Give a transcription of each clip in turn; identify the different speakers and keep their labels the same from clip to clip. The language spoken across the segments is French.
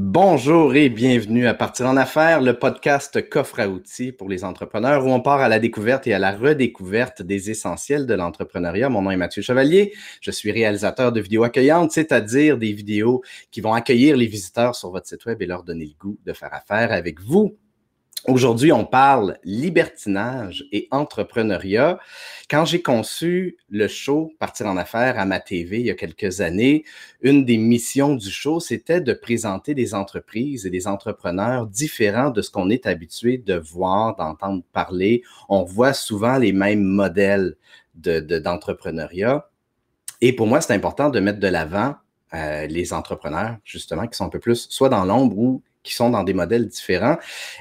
Speaker 1: Bonjour et bienvenue à Partir en affaires, le podcast coffre à outils pour les entrepreneurs où on part à la découverte et à la redécouverte des essentiels de l'entrepreneuriat. Mon nom est Mathieu Chevalier. Je suis réalisateur de vidéos accueillantes, c'est-à-dire des vidéos qui vont accueillir les visiteurs sur votre site web et leur donner le goût de faire affaire avec vous Aujourd'hui, on parle libertinage et entrepreneuriat. Quand j'ai conçu le show Partir en affaires à ma TV il y a quelques années, une des missions du show, c'était de présenter des entreprises et des entrepreneurs différents de ce qu'on est habitué de voir, d'entendre parler. On voit souvent les mêmes modèles d'entrepreneuriat. et pour moi, c'est important de mettre de l'avant euh, les entrepreneurs, justement, qui sont un peu plus soit dans l'ombre ou qui sont dans des modèles différents.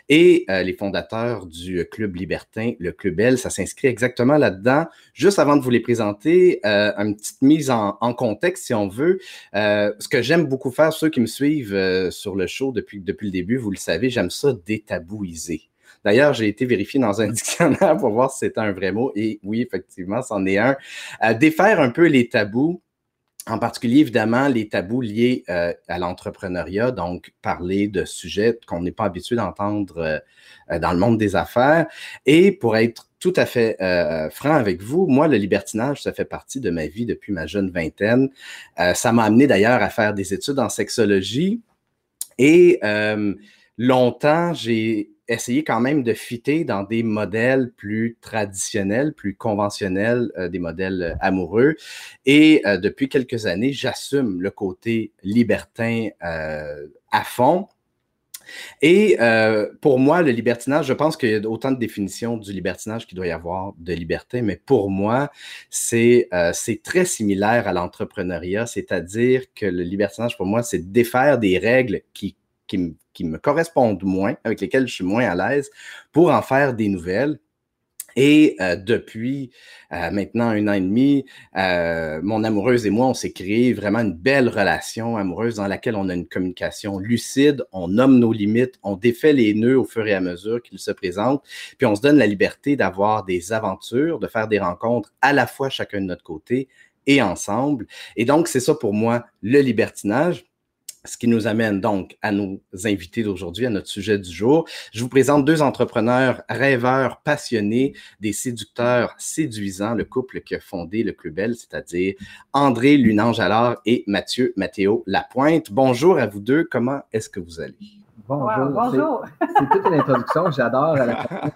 Speaker 1: Et euh, les fondateurs du Club libertin, le Club L, ça s'inscrit exactement là-dedans. Juste avant de vous les présenter, euh, une petite mise en, contexte, si on veut. Euh, ce que j'aime beaucoup faire, ceux qui me suivent sur le show depuis, depuis le début, vous le savez, j'aime ça détabouiser. D'ailleurs, j'ai été vérifié dans un dictionnaire pour voir si c'était un vrai mot. Et oui, effectivement, c'en est un. défaire un peu les tabous en particulier, évidemment, les tabous liés euh, à l'entrepreneuriat, donc parler de sujets qu'on n'est pas habitué d'entendre euh, euh, dans le monde des affaires. Et pour être tout à fait franc avec vous, moi, le libertinage, ça fait partie de ma vie depuis ma jeune vingtaine. ça m'a amené d'ailleurs à faire des études en sexologie. Et longtemps, j'ai essayer quand même de fitter dans des modèles plus traditionnels, plus conventionnels, euh, des modèles euh, amoureux. Et euh, depuis quelques années, j'assume le côté libertin à fond. Et pour moi, le libertinage, je pense qu'il y a autant de définitions du libertinage qu'il doit y avoir de liberté, mais pour moi, c'est très similaire à l'entrepreneuriat, c'est-à-dire que le libertinage, pour moi, c'est défaire des règles qui qui, me correspondent moins, avec lesquelles je suis moins à l'aise, pour en faire des nouvelles. Et euh, depuis euh, maintenant un an et demi, euh, mon amoureuse et moi, on s'est créé vraiment une belle relation amoureuse dans laquelle on a une communication lucide, on nomme nos limites, on défait les nœuds au fur et à mesure qu'ils se présentent, puis on se donne la liberté d'avoir des aventures, de faire des rencontres à la fois chacun de notre côté et ensemble. Et donc, c'est ça pour moi le libertinage. Ce qui nous amène donc à nos invités d'aujourd'hui, à notre sujet du jour. Je vous présente deux entrepreneurs rêveurs, passionnés, des séducteurs séduisants, le couple qui a fondé le Club Belle, c'est-à-dire André Lunange alors et Mathieu Mathéo Lapointe. Bonjour à vous deux, comment est-ce que vous allez?
Speaker 2: Bonjour. C'est toute une introduction. J'adore la façon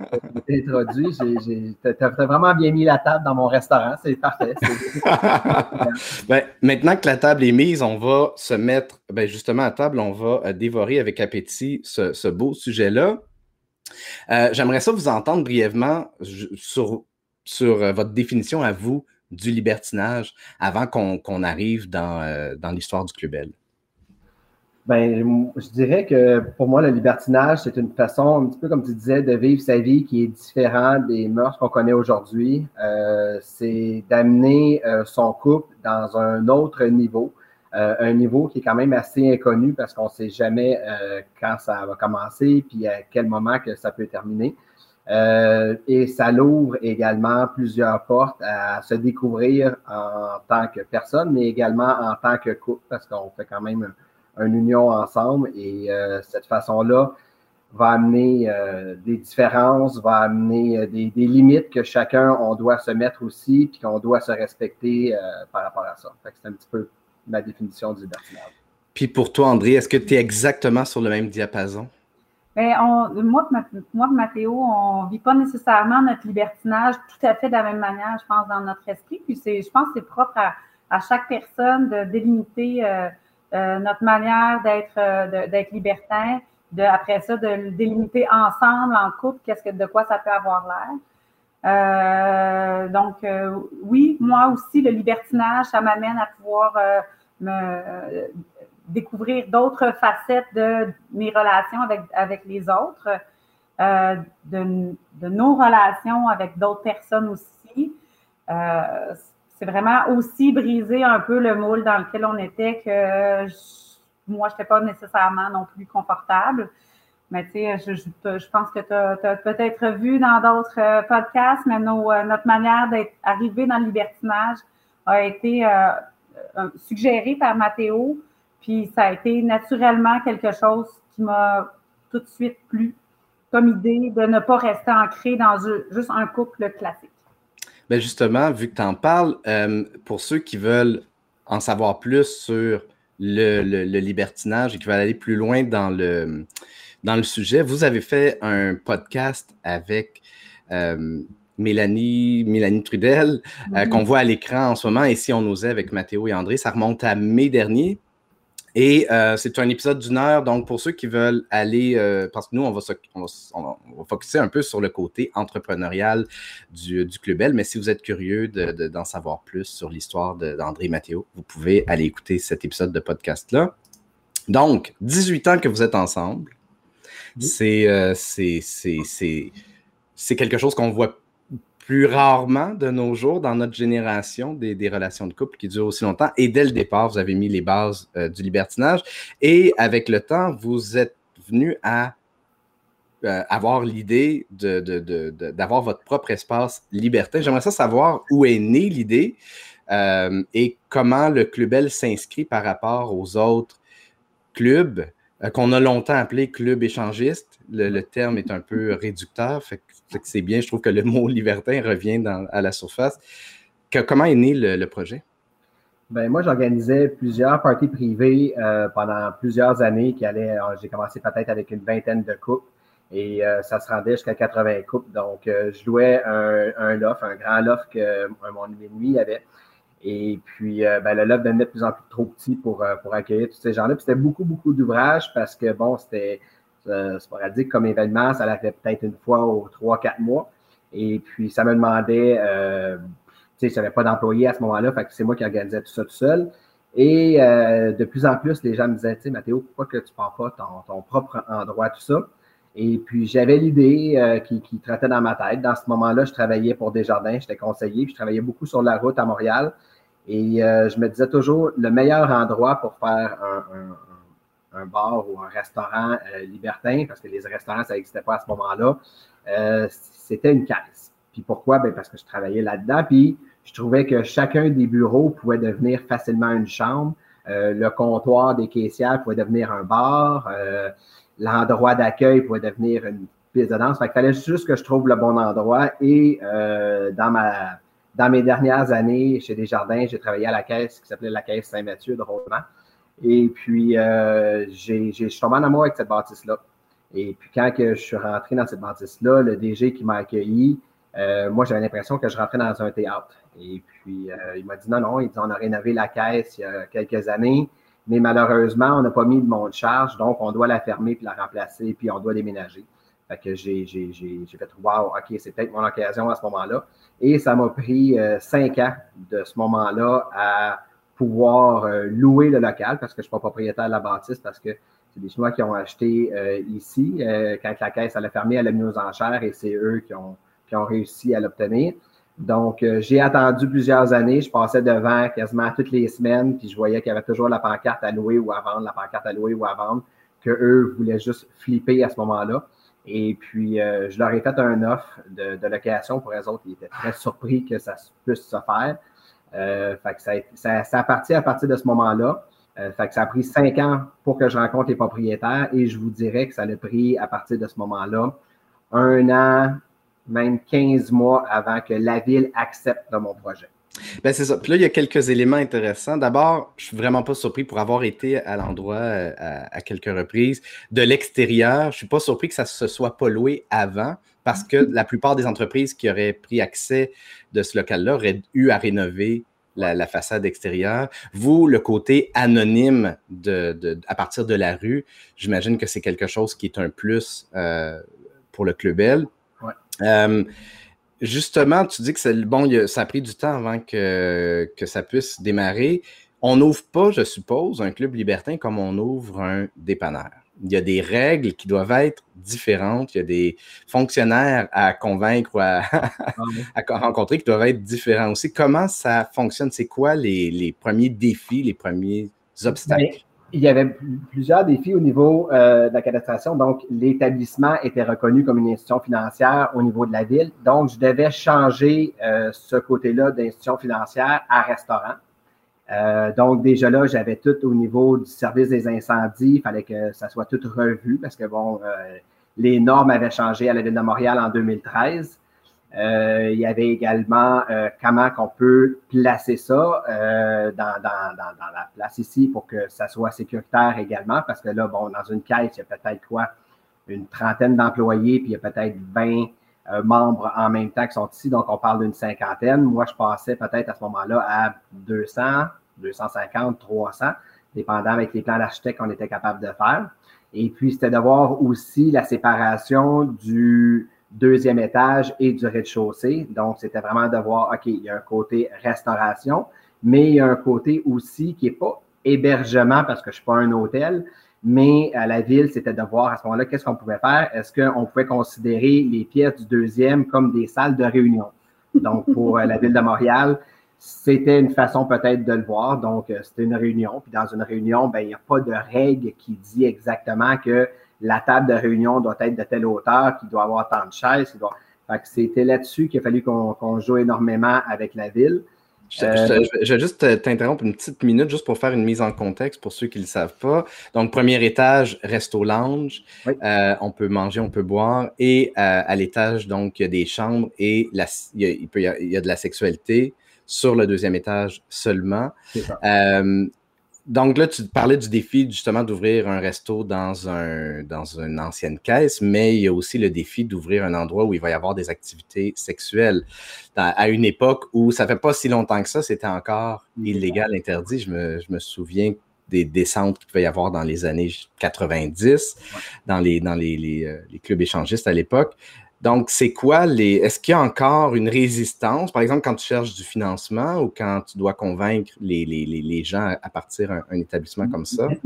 Speaker 2: introduit. Tu as, vraiment bien mis la table dans mon restaurant. C'est parfait.
Speaker 1: Ben, maintenant que la table est mise, on va se mettre ben, justement à table. On va euh, dévorer avec appétit ce, beau sujet-là. Euh, j'aimerais ça vous entendre brièvement sur, sur euh, votre définition à vous du libertinage avant qu'on arrive dans, dans l'histoire du Club L.
Speaker 2: Ben, je dirais que pour moi, le libertinage, c'est une façon, un petit peu comme tu disais, de vivre sa vie qui est différente des mœurs qu'on connaît aujourd'hui. Euh, c'est d'amener euh, son couple dans un autre niveau, euh, un niveau qui est quand même assez inconnu parce qu'on ne sait jamais quand ça va commencer puis à quel moment que ça peut terminer. et ça l'ouvre également plusieurs portes à se découvrir en tant que personne, mais également en tant que couple parce qu'on fait quand même une union ensemble et euh, cette façon-là va amener euh, des différences, va amener euh, des, limites que chacun, on doit se mettre aussi, puis qu'on doit se respecter par rapport à ça. c'est un petit peu ma définition du libertinage.
Speaker 1: Puis pour toi, André, est-ce que tu es exactement sur le même diapason?
Speaker 3: Bien, moi, moi et Mathéo, on ne vit pas nécessairement notre libertinage tout à fait de la même manière, je pense, dans notre esprit. Puis je pense que c'est propre à, chaque personne de délimiter euh, notre manière d'être euh, d'être libertin, de, après ça, de délimiter ensemble, en couple, que de quoi ça peut avoir l'air. Euh, donc, oui, moi aussi, le libertinage, ça m'amène à pouvoir me découvrir d'autres facettes de mes relations avec, avec les autres, de, de, nos relations avec d'autres personnes aussi c'est vraiment aussi briser un peu le moule dans lequel on était que moi, je n'étais pas nécessairement non plus confortable. Mais tu sais, je, pense que tu as, peut-être vu dans d'autres euh, podcasts, mais euh, notre manière d'être arrivé dans le libertinage a été euh, suggérée par Mathéo Puis ça a été naturellement quelque chose qui m'a tout de suite plu comme idée de ne pas rester ancré dans juste un couple classique.
Speaker 1: Bien justement, vu que tu en parles, euh, pour ceux qui veulent en savoir plus sur le, libertinage et qui veulent aller plus loin dans le, dans le sujet, vous avez fait un podcast avec euh, Mélanie, Mélanie Trudel, euh, qu'on voit à l'écran en ce moment, et si on osait avec Mathéo et André, ça remonte à mai dernier. Et euh, c'est un épisode d'une heure, donc pour ceux qui veulent aller, euh, parce que nous, on va, on, va, focuser un peu sur le côté entrepreneurial du, du Club L, mais si vous êtes curieux d'en savoir plus sur l'histoire d'André Mathéo, vous pouvez aller écouter cet épisode de podcast-là. Donc, 18 ans que vous êtes ensemble, c'est c'est quelque chose qu'on voit plus rarement de nos jours dans notre génération des, relations de couple qui durent aussi longtemps. Et dès le départ, vous avez mis les bases euh, du libertinage. Et avec le temps, vous êtes venu à euh, avoir l'idée d'avoir votre propre espace libertin. J'aimerais ça savoir où est née l'idée euh, et comment le Club L s'inscrit par rapport aux autres clubs qu'on a longtemps appelés clubs échangistes. Le, terme est un peu réducteur, c'est bien. Je trouve que le mot libertin revient à la surface. comment est né le, projet?
Speaker 2: Ben, moi, j'organisais plusieurs parties privées euh, pendant plusieurs années qui allaient. Euh, j'ai commencé peut-être avec une vingtaine de couples et euh, ça se rendait jusqu'à 80 couples. Donc, je louais un, loft, un grand loft que mon ennemi avait. Et puis, ben, le loft devenait de plus en plus trop petit pour, pour accueillir tous ces gens-là. C'était beaucoup, beaucoup d'ouvrages parce que, bon, c'était euh, sporadique comme événement. Ça fait peut-être une fois ou trois, quatre mois. Et puis, ça me demandait, euh, tu sais, je n'avais pas d'employé à ce moment-là, fait que c'est moi qui organisais tout ça tout seul. Et euh, de plus en plus, les gens me disaient, tu sais, Mathéo, pourquoi que tu ne prends pas ton, propre endroit, tout ça? Et puis, j'avais l'idée euh, qui, traitait dans ma tête. Dans ce moment-là, je travaillais pour Desjardins, j'étais conseiller, puis je travaillais beaucoup sur la route à Montréal. Et je me disais toujours, le meilleur endroit pour faire un bar ou un restaurant euh, libertin, parce que les restaurants, ça n'existait pas à ce moment-là, euh, c'était une caisse. Puis pourquoi? Ben parce que je travaillais là-dedans, puis je trouvais que chacun des bureaux pouvait devenir facilement une chambre. Euh, le comptoir des caissières pouvait devenir un bar. L'endroit d'accueil pouvait devenir une piste de danse. Fait qu'il fallait juste que je trouve le bon endroit. Et dans ma dans mes dernières années chez Desjardins, j'ai travaillé à la caisse qui s'appelait la caisse Saint-Mathieu de Rosemont. Et puis, euh, j'ai, je suis tombé en amour avec cette bâtisse-là. Et puis, quand que je suis rentré dans cette bâtisse-là, le DG qui m'a accueilli, euh, moi, j'avais l'impression que je rentrais dans un théâtre. Et puis, euh, il m'a dit non, non, il dit, on a rénové la caisse il y a quelques années, mais malheureusement, on n'a pas mis de monte charge, donc on doit la fermer puis la remplacer, puis on doit déménager. Fait que j'ai, j'ai, j'ai, j'ai fait Wow, OK, c'est peut-être mon occasion à ce moment-là. Et ça m'a pris cinq ans de ce moment-là à pouvoir euh, louer le local parce que je ne suis pas propriétaire de la bâtisse parce que c'est des Chinois qui ont acheté euh, ici. Euh, quand la caisse allait fermer, elle a mis aux enchères et c'est eux qui ont, réussi à l'obtenir. Donc, j'ai attendu plusieurs années. Je passais devant quasiment toutes les semaines, puis je voyais qu'il y avait toujours la pancarte à louer ou à vendre, la pancarte à louer ou à vendre, qu'eux voulaient juste flipper à ce moment-là. Et puis, je leur ai fait un offre de, de location pour eux autres. Ils étaient très surpris que ça puisse se faire. Euh, fait que ça, a parti à partir de ce moment-là. Euh, fait que ça a pris cinq ans pour que je rencontre les propriétaires et je vous dirais que ça a pris à partir de ce moment-là un an, même 15 mois avant que la ville accepte mon projet.
Speaker 1: Ben c'est ça. Puis là, il y a quelques éléments intéressants. D'abord, je suis vraiment pas surpris pour avoir été à l'endroit euh, à, quelques reprises. De l'extérieur, je suis pas surpris que ça se soit pas loué avant parce que la plupart des entreprises qui auraient pris accès de ce local-là auraient eu à rénover la, façade extérieure. Vous, le côté anonyme de, à partir de la rue, j'imagine que c'est quelque chose qui est un plus euh, pour le Club L. Euh, justement, tu dis que bon, ça a pris du temps avant que, que ça puisse démarrer. On n'ouvre pas, je suppose, un club libertin comme on ouvre un dépanneur il y a des règles qui doivent être différentes. Il y a des fonctionnaires à convaincre ou à, ah rencontrer qui doivent être différents aussi. Comment ça fonctionne? C'est quoi les, premiers défis, les premiers obstacles? Ben,
Speaker 2: il y avait plusieurs défis au niveau euh, de la cadastration. Donc, l'établissement était reconnu comme une institution financière au niveau de la ville. Donc, je devais changer euh, ce côté-là d'institution financière à restaurant. Euh, donc, déjà là, j'avais tout au niveau du service des incendies. Il fallait que ça soit tout revu parce que, bon, euh, les normes avaient changé à la Ville de Montréal en 2013. Euh, il y avait également comment qu'on peut placer ça dans, dans, dans, dans, la place ici pour que ça soit sécuritaire également, parce que là, bon, dans une caisse, il y a peut-être quoi, une trentaine d'employés, puis il y a peut-être 20 membres en même temps qui sont ici, donc on parle d'une cinquantaine. Moi, je passais peut-être à ce moment-là à 200, 250, 300, dépendant avec les plans d'architecte qu'on était capable de faire. Et puis, c'était de voir aussi la séparation du deuxième étage et du rez-de-chaussée. Donc, c'était vraiment de voir, OK, il y a un côté restauration, mais il y a un côté aussi qui n'est pas hébergement parce que je ne suis pas un hôtel, mais à la ville, c'était de voir à ce moment-là qu'est-ce qu'on pouvait faire? Est-ce qu'on pouvait considérer les pièces du deuxième comme des salles de réunion? Donc, pour la ville de Montréal, c'était une façon peut-être de le voir. Donc, euh, c'était une réunion. Puis dans une réunion, ben, il n'y a pas de règle qui dit exactement que la table de réunion doit être de telle hauteur, qu'il doit avoir tant de chaises. Doit... Fait que c'était là-dessus qu'il a fallu qu'on joue énormément avec la ville.
Speaker 1: Je, vais juste t'interrompre une petite minute juste pour faire une mise en contexte pour ceux qui ne le savent pas. Donc, premier étage, resto lounge. Euh, on peut manger, on peut boire. Et euh, à l'étage, donc, il y a des chambres et la, il, y a, il y a de la sexualité sur le deuxième étage seulement. Euh, donc là, tu parlais du défi justement d'ouvrir un resto dans, un, dans une ancienne caisse, mais il y a aussi le défi d'ouvrir un endroit où il va y avoir des activités sexuelles. à une époque où ça fait pas si longtemps que ça, c'était encore illégal, interdit. Je me, je me souviens des descentes qu'il pouvait y avoir dans les années 90, dans, les, dans les, les, euh, les clubs échangistes à l'époque. Donc, c'est quoi les. Est-ce qu'il y a encore une résistance, par exemple, quand tu cherches du financement ou quand tu dois convaincre les, les, les gens à partir d'un établissement comme ça?
Speaker 3: est-ce,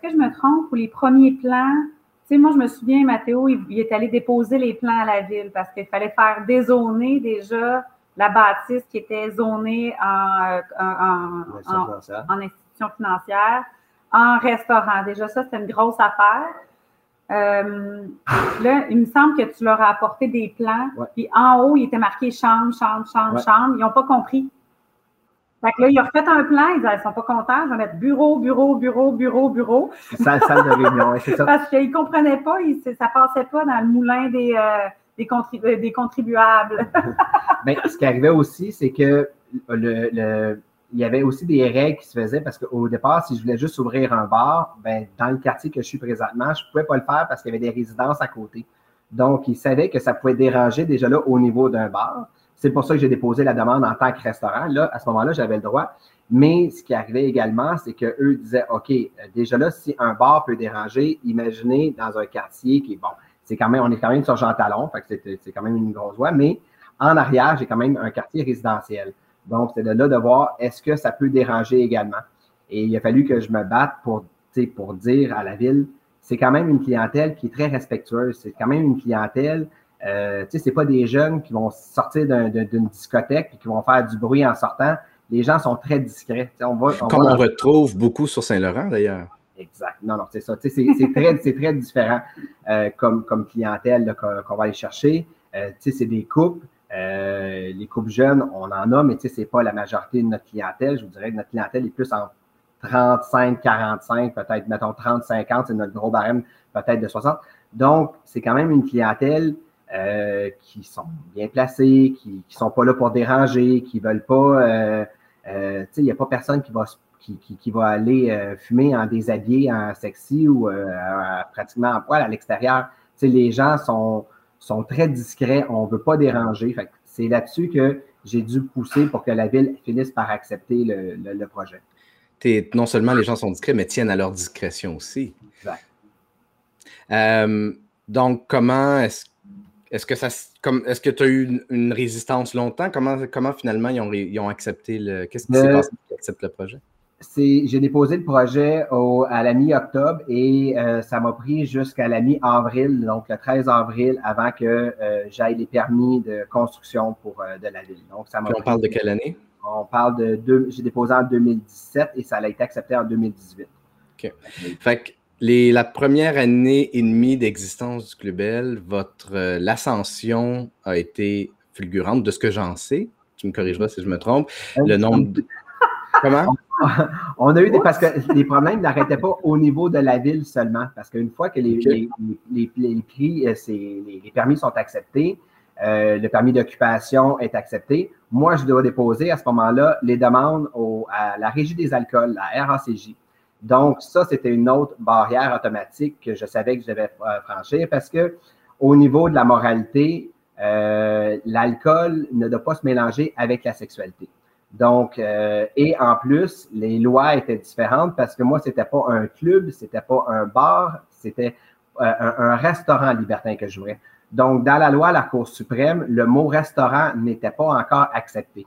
Speaker 3: que, je me trompe ou les premiers plans? Tu sais, moi, je me souviens, Mathéo, il, est allé déposer les plans à la ville parce qu'il fallait faire dézoner déjà la bâtisse qui était zonée en, en, en institution financière en restaurant. Déjà, ça, c'était une grosse affaire. Euh, là, il me semble que tu leur as apporté des plans. Puis en haut, il était marqué chambre, chambre, chambre, chambre. Ils n'ont pas compris. Fait que là, ils ont refait un plan, ils ne sont pas contents, je vais mettre bureau, bureau, bureau, bureau, bureau.
Speaker 2: Salle, salle de réunion, c'est ça.
Speaker 3: Parce qu'ils ne comprenaient pas, ça ne passait pas dans le moulin des, euh, des, euh, des, contribuables.
Speaker 2: Mais ce qui arrivait aussi, c'est que le, le, il y avait aussi des règles qui se faisaient parce qu'au départ, si je voulais juste ouvrir un bar, ben, dans le quartier que je suis présentement, je ne pouvais pas le faire parce qu'il y avait des résidences à côté. Donc, ils savaient que ça pouvait déranger déjà là au niveau d'un bar. C'est pour ça que j'ai déposé la demande en tant que restaurant. Là, à ce moment-là, j'avais le droit. Mais ce qui arrivait également, c'est qu'eux disaient, OK, déjà là, si un bar peut déranger, imaginez dans un quartier qui est bon. C'est quand même, on est quand même sur Jean Talon, fait c'est quand même une grosse voie, mais en arrière, j'ai quand même un quartier résidentiel. Donc, c'est de là de voir est-ce que ça peut déranger également. Et il a fallu que je me batte pour, pour dire à la ville, c'est quand même une clientèle qui est très respectueuse. C'est quand même une clientèle, euh, tu sais, c'est pas des jeunes qui vont sortir d'une discothèque et qui vont faire du bruit en sortant. Les gens sont très discrets.
Speaker 1: on va, Comme on retrouve beaucoup sur Saint-Laurent, d'ailleurs.
Speaker 2: Exact. Non, non, c'est ça. C'est très, très différent euh, comme, comme clientèle qu'on va aller chercher. Euh, c'est des couples. Euh, les couples jeunes, on en a, mais tu sais, c'est pas la majorité de notre clientèle. Je vous dirais que notre clientèle est plus en 35, 45, peut-être, mettons 30, 50, c'est notre gros barème peut-être de 60. Donc, c'est quand même une clientèle euh, qui sont bien placées, qui ne sont pas là pour déranger, qui veulent pas, euh, tu sais, il n'y a pas personne qui va qui, qui, va aller fumer en déshabillé, en sexy ou pratiquement en poil à l'extérieur. Tu sais, les gens sont, sont très discrets, on ne veut pas déranger. c'est là-dessus que j'ai dû pousser pour que la ville finisse par accepter le, projet.
Speaker 1: non seulement les gens sont discrets, mais tiennent à leur discrétion aussi. Exact. Euh, donc, comment est-ce que ça est-ce que tu as eu une, résistance longtemps? Comment, comment finalement ils ont, ils ont accepté le. Qu'est-ce qui s'est euh, passé pour acceptent le projet?
Speaker 2: J'ai déposé le projet à la mi-octobre et euh, ça m'a pris jusqu'à la mi-avril, donc le 13 avril, avant que euh, j'aille les permis de construction pour euh, de la ville. Donc,
Speaker 1: ça on parle de quelle année?
Speaker 2: On parle de deux, j'ai déposé en 2017 et ça a été accepté en 2018.
Speaker 1: OK. Fait que les, la première année et demie d'existence du Clubel, votre l'ascension a été fulgurante de ce que j'en sais. Tu me corrigeras si je me trompe. Le nombre de,
Speaker 2: Comment? On a eu des. Parce que les problèmes n'arrêtaient pas au niveau de la ville seulement. Parce qu'une fois que les, les, les, prix, euh, les, permis sont acceptés, euh, le permis d'occupation est accepté, moi, je dois déposer à ce moment-là les demandes à la Régie des alcools, la RACJ. Donc, ça, c'était une autre barrière automatique que je savais que je devais euh, franchir parce que au niveau de la moralité, l'alcool ne doit pas se mélanger avec la sexualité. Donc, euh, et en plus, les lois étaient différentes parce que moi, c'était pas un club, c'était pas un bar, c'était euh, un, restaurant libertin que je voulais. Donc, dans la loi, la Cour suprême, le mot restaurant n'était pas encore accepté.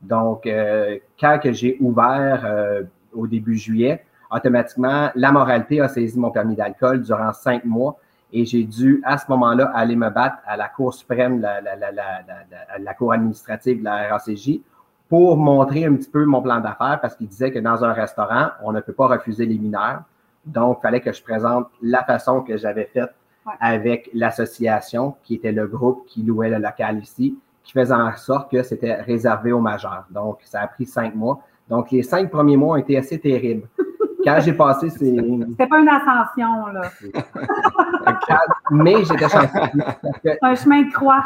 Speaker 2: Donc, euh, quand que j'ai ouvert au début juillet, automatiquement, la moralité a saisi mon permis d'alcool durant cinq mois et j'ai dû, à ce moment-là, aller me battre à la Cour suprême, la, la, la, la Cour administrative de la RACJ pour montrer un petit peu mon plan d'affaires parce qu'il disait que dans un restaurant, on ne peut pas refuser les mineurs. Donc, il fallait que je présente la façon que j'avais faite avec l'association, qui était le groupe qui louait le local ici, qui faisait en sorte que c'était réservé aux majeurs. Donc, ça a pris cinq mois. Donc, les cinq premiers mois ont été assez terribles. Quand j'ai passé ces.
Speaker 3: C'était pas une ascension, là.
Speaker 2: Mais j'étais chanceux.
Speaker 3: Un chemin de croix.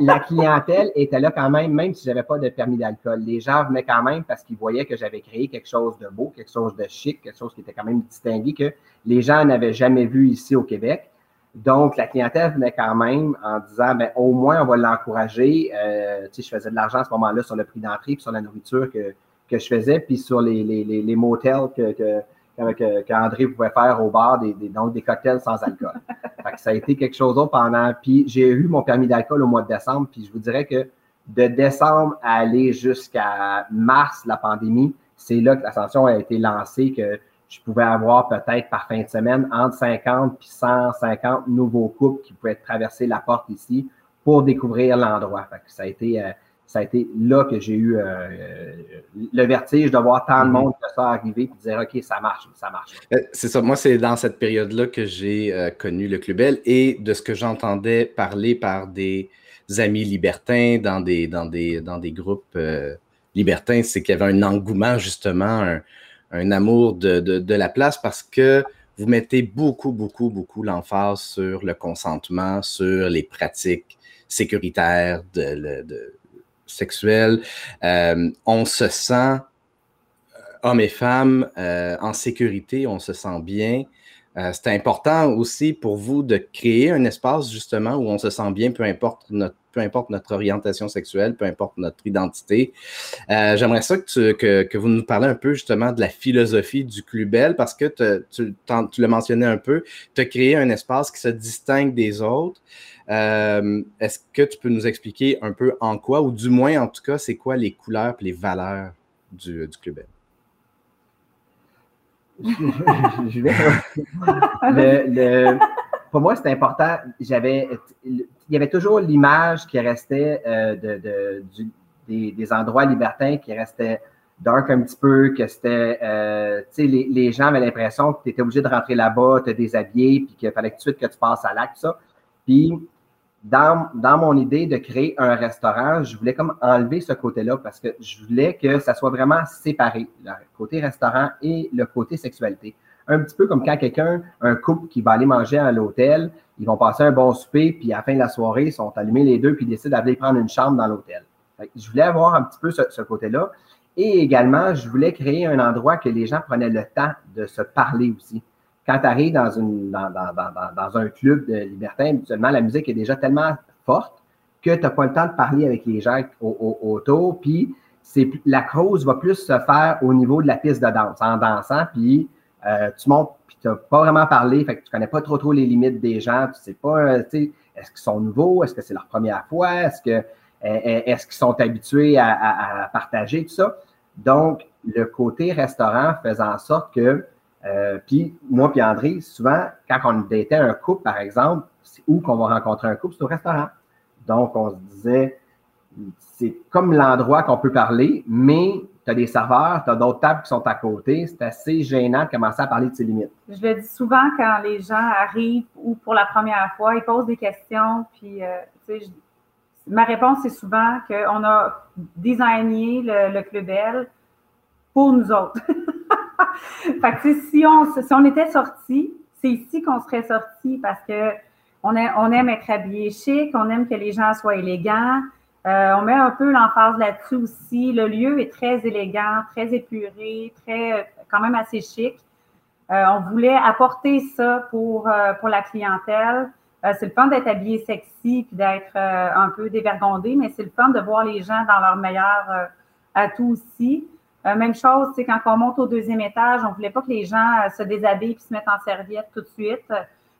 Speaker 2: la, clientèle était là quand même, même si j'avais pas de permis d'alcool. Les gens venaient quand même parce qu'ils voyaient que j'avais créé quelque chose de beau, quelque chose de chic, quelque chose qui était quand même distingué, que les gens n'avaient jamais vu ici au Québec. Donc, la clientèle venait quand même en disant, ben, au moins, on va l'encourager. Euh, tu sais, je faisais de l'argent à ce moment-là sur le prix d'entrée et sur la nourriture que, que je faisais, puis sur les, les, les, motels que, que, qu'André pouvait faire au bar, des, des, donc des cocktails sans alcool. ça a été quelque chose d'autre pendant. Puis j'ai eu mon permis d'alcool au mois de décembre, puis je vous dirais que de décembre à aller jusqu'à mars, la pandémie, c'est là que l'ascension a été lancée, que je pouvais avoir peut-être par fin de semaine entre 50 et 150 nouveaux couples qui pouvaient traverser la porte ici pour découvrir l'endroit. ça a été. Ça a été là que j'ai eu euh, le vertige de voir tant de mhm. monde que ça arriver et de dire OK, ça marche, ça marche.
Speaker 1: Euh, c'est ça. Moi, c'est dans cette période-là que j'ai euh, connu le Club Bell et de ce que j'entendais parler par des amis libertins dans des, dans des, dans des groupes libertins, c'est qu'il y avait un engouement, justement, un, amour de, de, la place parce que vous mettez beaucoup, beaucoup, beaucoup l'emphase sur le consentement, sur les pratiques sécuritaires de, de sexuelle. Euh, on se sent, euh, hommes et femmes, euh, en sécurité, on se sent bien. C'est important aussi pour vous de créer un espace justement où on se sent bien, peu importe notre, peu importe notre orientation sexuelle, peu importe notre identité. J'aimerais ça que, que, vous nous parlez un peu justement de la philosophie du Clubel parce que tu, tu l'as mentionné un peu, tu as créé un espace qui se distingue des autres. Euh, est-ce que tu peux nous expliquer un peu en quoi, ou du moins en tout cas, c'est quoi les couleurs et les valeurs du, du Club
Speaker 2: pour moi, c'est important. J'avais, il y avait toujours l'image qui restait euh, de, des, endroits libertins qui restaient dark un petit peu, que c'était, euh, tu sais, les, les, gens avaient l'impression que tu étais obligé de rentrer là-bas, te déshabiller, puis qu'il fallait tout de suite que tu passes à l'acte, ça. Puis dans, mon idée de créer un restaurant, je voulais comme enlever ce côté-là parce que je voulais que ça soit vraiment séparé, le côté restaurant et le côté sexualité. Un petit peu comme quand quelqu'un, un couple qui va aller manger à l'hôtel, ils vont passer un bon souper, puis à la fin de la soirée, ils sont allumés les deux, puis ils décident d'aller prendre une chambre dans l'hôtel. Je voulais avoir un petit peu ce côté-là. Et également, je voulais créer un endroit que les gens prenaient le temps de se parler aussi quand tu arrives dans, une, dans, dans, dans, un club de libertin, habituellement, la musique est déjà tellement forte que tu n'as pas le temps de parler avec les gens autour. Puis la cause va plus se faire au niveau de la piste de danse, en dansant, puis euh, tu montes, puis tu n'as pas vraiment parlé, fait que tu connais pas trop trop les limites des gens, tu sais pas, euh, tu sais, est-ce qu'ils sont nouveaux, est-ce que c'est leur première fois, est-ce que est-ce qu'ils sont habitués à, à, partager tout ça. Donc, le côté restaurant faisant en sorte que euh, puis moi puis André, souvent, quand on datait un couple, par exemple, c'est où qu'on va rencontrer un couple? C'est au restaurant. Donc, on se disait, c'est comme l'endroit qu'on peut parler, mais tu as des serveurs, tu as d'autres tables qui sont à côté. C'est assez gênant de commencer à parler de ses limites.
Speaker 3: Je le dis souvent quand les gens arrivent ou pour la première fois, ils posent des questions, puis euh, ma réponse, c'est souvent qu'on a designé le, le Club L pour nous autres. si on, était sorti, c'est ici qu'on serait sorti parce que on, aime être habillé chic, on aime que les gens soient élégants. Euh, on met un peu l'emphase là-dessus aussi. Le lieu est très élégant, très épuré, très quand même assez chic. Euh, on voulait apporter ça pour, euh, pour la clientèle. c'est le fun d'être habillé sexy puis d'être un peu dévergondé, mais c'est le fun de voir les gens dans leur meilleur atout aussi. Même chose, c'est quand on monte au deuxième étage, on voulait pas que les gens se déshabillent puis se mettent en serviette tout de suite.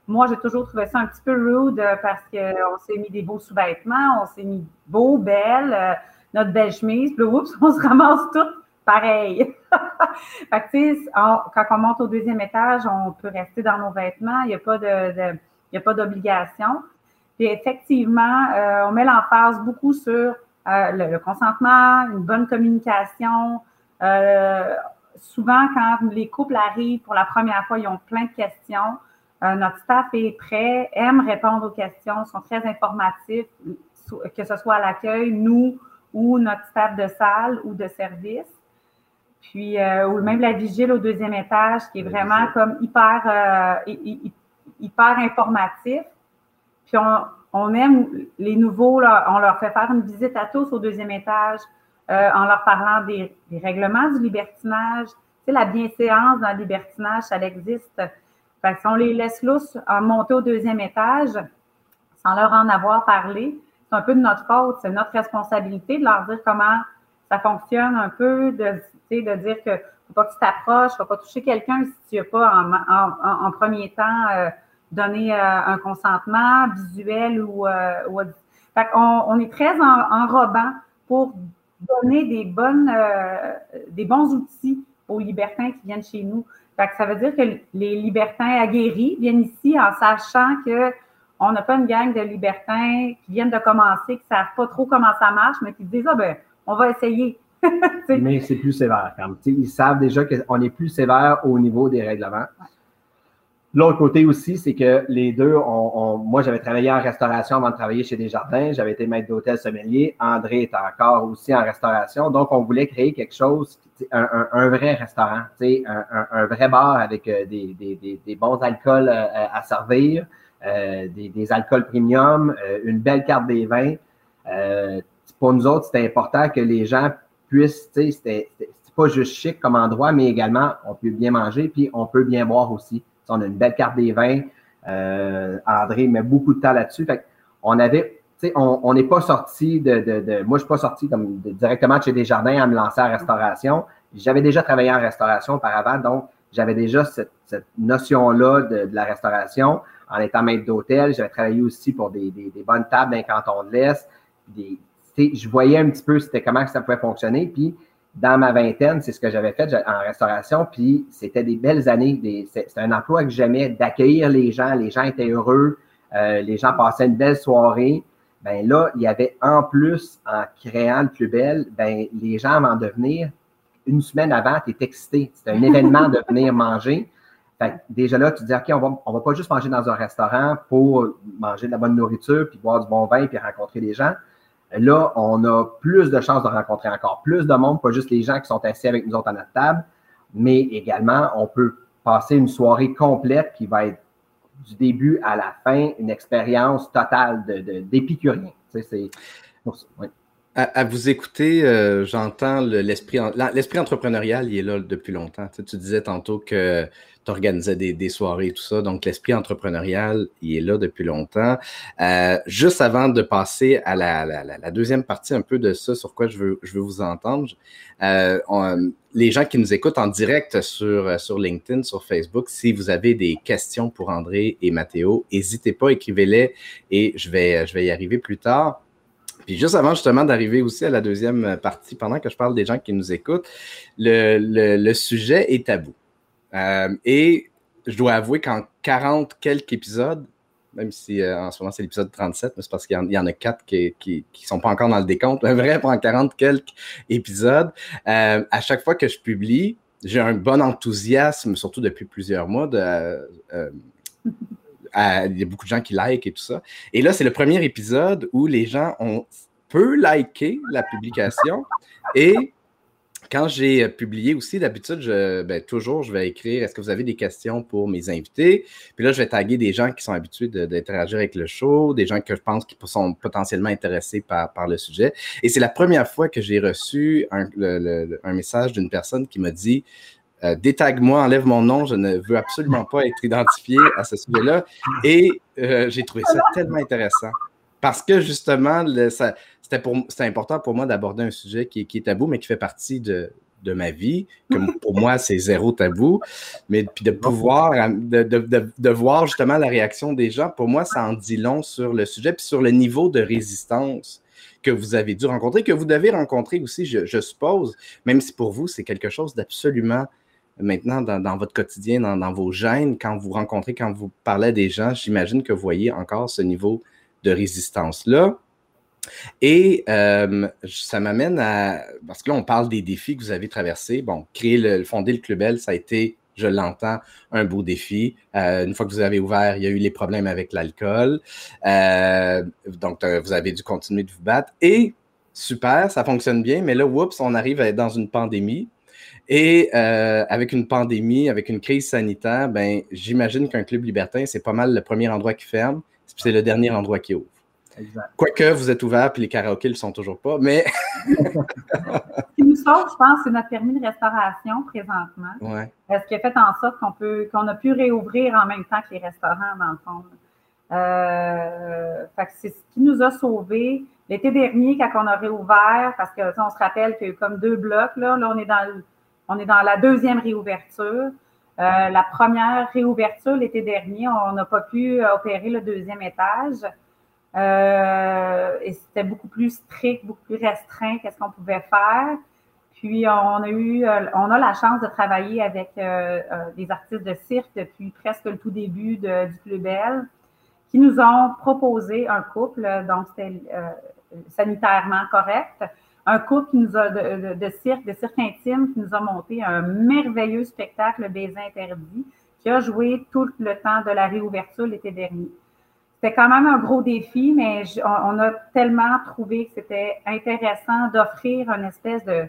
Speaker 3: Moi, j'ai toujours trouvé ça un petit peu rude parce qu'on s'est mis des beaux sous-vêtements, on s'est mis beau, belle, notre belle chemise, puis oups, on se ramasse tout pareil. fait que, quand on monte au deuxième étage, on peut rester dans nos vêtements. Il n'y a pas de, a pas d'obligation. Puis effectivement, euh, on met l'emphase beaucoup sur euh, le, consentement, une bonne communication. Euh, souvent, quand les couples arrivent pour la première fois, ils ont plein de questions. notre staff est prêt, aime répondre aux questions, sont très informatifs, que ce soit à l'accueil, nous ou notre staff de salle ou de service. Puis, euh, ou même la vigile au deuxième étage, qui est vraiment comme hyper, euh, hyper informatif. Puis, on, aime les nouveaux, on leur fait faire une visite à tous au deuxième étage euh, en leur parlant des, règlements du libertinage. Tu sais, la bienséance dans le libertinage, ça existe. Fait si on les laisse lousses en monter au deuxième étage, sans leur en avoir parlé, c'est un peu de notre faute, c'est notre responsabilité de leur dire comment ça fonctionne un peu, de de dire que faut pas que tu t'approches, faut pas toucher quelqu'un si tu n'as pas en, premier temps euh, donné euh, un consentement visuel ou, euh, fait on, est très enrobant pour donner des bonnes des bons outils aux libertins qui viennent chez nous. Fait ça veut dire que les libertins aguerris viennent ici en sachant que on n'a pas une gang de libertins qui viennent de commencer, qui ne savent pas trop comment ça marche, mais qui disent Ah ben, on va essayer.
Speaker 2: mais c'est plus sévère quand Ils savent déjà qu'on est plus sévère au niveau des règlements. L'autre côté aussi, c'est que les deux, moi, j'avais travaillé en restauration avant de travailler chez Desjardins. J'avais été maître d'hôtel sommelier. André est encore aussi en restauration. Donc, on voulait créer quelque chose, un, vrai restaurant, un, un, vrai bar avec euh, des, bons alcools euh, à servir, euh, des, alcools premium, une belle carte des vins. pour nous autres, c'était important que les gens puisse, tu sais, c'était pas juste chic comme endroit, mais également, on peut bien manger, puis on peut bien boire aussi. On a une belle carte des vins. Euh, André met beaucoup de temps là-dessus. On avait, on n'est pas sorti de, de, de, Moi, je suis pas sorti comme directement de chez Desjardins à me lancer en restauration. J'avais déjà travaillé en restauration auparavant, donc j'avais déjà cette, cette notion-là de, de, la restauration. En étant maître d'hôtel, j'avais travaillé aussi pour des, des, des bonnes tables d'un canton de l'Est, je voyais un petit peu c'était comment ça pouvait fonctionner. Puis dans ma vingtaine, c'est ce que j'avais fait en restauration. Puis c'était des belles années. C'était un emploi que j'aimais d'accueillir les gens. Les gens étaient heureux. Euh, les gens passaient une belle soirée. Ben là, il y avait en plus, en créant le plus belle, ben les gens vont devenir une semaine avant, tu es excité. C'est un événement de venir manger. Fait déjà là, tu te dis, OK, on va, on va pas juste manger dans un restaurant pour manger de la bonne nourriture, puis boire du bon vin, puis rencontrer des gens. Là, on a plus de chances de rencontrer encore plus de monde, pas juste les gens qui sont assis avec nous autres à notre table, mais également, on peut passer une soirée complète qui va être du début à la fin une expérience totale d'épicurien. De, c'est
Speaker 1: à, vous écouter, euh, j'entends l'esprit l'esprit entrepreneurial, il est là depuis longtemps. tu disais tantôt que tu organisais des, soirées et tout ça. Donc, l'esprit entrepreneurial, il est là depuis longtemps. Euh, juste avant de passer à la, deuxième partie un peu de ça, sur quoi je veux, je veux vous entendre, euh, les gens qui nous écoutent en direct sur, sur LinkedIn, sur Facebook, si vous avez des questions pour André et Mathéo, n'hésitez pas, écrivez-les et je vais, je vais y arriver plus tard. Puis juste avant justement d'arriver aussi à la deuxième partie, pendant que je parle des gens qui nous écoutent, le, sujet est tabou. Euh, et je dois avouer qu'en 40 quelques épisodes, même si euh, en ce moment c'est l'épisode 37, mais c'est parce qu'il y, en a quatre qui ne sont pas encore dans le décompte, mais vrai, en 40 quelques épisodes, euh, à chaque fois que je publie, j'ai un bon enthousiasme, surtout depuis plusieurs mois. il y a beaucoup de gens qui like et tout ça. Et là, c'est le premier épisode où les gens ont peu liké la publication et quand j'ai euh, publié aussi, d'habitude, ben, toujours, je vais écrire est-ce que vous avez des questions pour mes invités? Puis là, je vais taguer des gens qui sont habitués d'interagir avec le show, des gens que je pense qui sont potentiellement intéressés par, par le sujet. Et c'est la première fois que j'ai reçu un, un message d'une personne qui m'a dit euh, détague-moi, enlève mon nom, je ne veux absolument pas être identifié à ce sujet-là. Et euh, j'ai trouvé ça tellement intéressant. Parce que justement, c'était important pour moi d'aborder un sujet qui, est tabou, mais qui fait partie de, ma vie, que pour moi, c'est zéro tabou. Mais puis de pouvoir, de, voir justement la réaction des gens, pour moi, ça en dit long sur le sujet, puis sur le niveau de résistance que vous avez dû rencontrer, que vous devez rencontrer aussi, je, suppose, même si pour vous, c'est quelque chose d'absolument maintenant dans, votre quotidien, dans, vos gènes, quand vous rencontrez, quand vous parlez à des gens, j'imagine que vous voyez encore ce niveau de résistance-là. Et euh, ça m'amène à. Parce que là, on parle des défis que vous avez traversés. Bon, créer le, fonder le Club L, ça a été, je l'entends, un beau défi. Euh, une fois que vous avez ouvert, il y a eu les problèmes avec l'alcool. Euh, donc, vous avez dû continuer de vous battre. Et super, ça fonctionne bien, mais là, oups, on arrive à être dans une pandémie. Et avec une pandémie, avec une crise sanitaire, ben, j'imagine qu'un club libertin, c'est pas mal le premier endroit qui ferme c'est le dernier endroit qui ouvre. Quoique vous êtes ouvert, puis les karaokés ne le sont toujours pas, mais.
Speaker 3: Ce qui nous sauve, je pense, c'est notre permis de restauration présentement.
Speaker 1: Ouais.
Speaker 3: Ce qui a fait en sorte qu'on peut qu'on a pu réouvrir en même temps que les restaurants, dans le fond. Euh, c'est ce qui nous a sauvés. L'été dernier, quand on a réouvert, parce que on se rappelle qu'il y a eu comme deux blocs, là, là on est dans on est dans la deuxième réouverture. Euh, la première réouverture l'été dernier, on n'a pas pu opérer le deuxième étage. Euh, et c'était beaucoup plus strict, beaucoup plus restreint qu'est-ce qu'on pouvait faire. Puis on a eu, euh, on a la chance de travailler avec des artistes de cirque depuis presque le tout début du Club qui nous ont proposé un couple, donc c'était sanitairement correct, un couple qui nous a de, cirque, de cirque intime, qui nous a monté un merveilleux spectacle Baiser interdit, qui a joué tout le temps de la réouverture l'été dernier. C'était quand même un gros défi, mais on, a tellement trouvé que c'était intéressant d'offrir une espèce de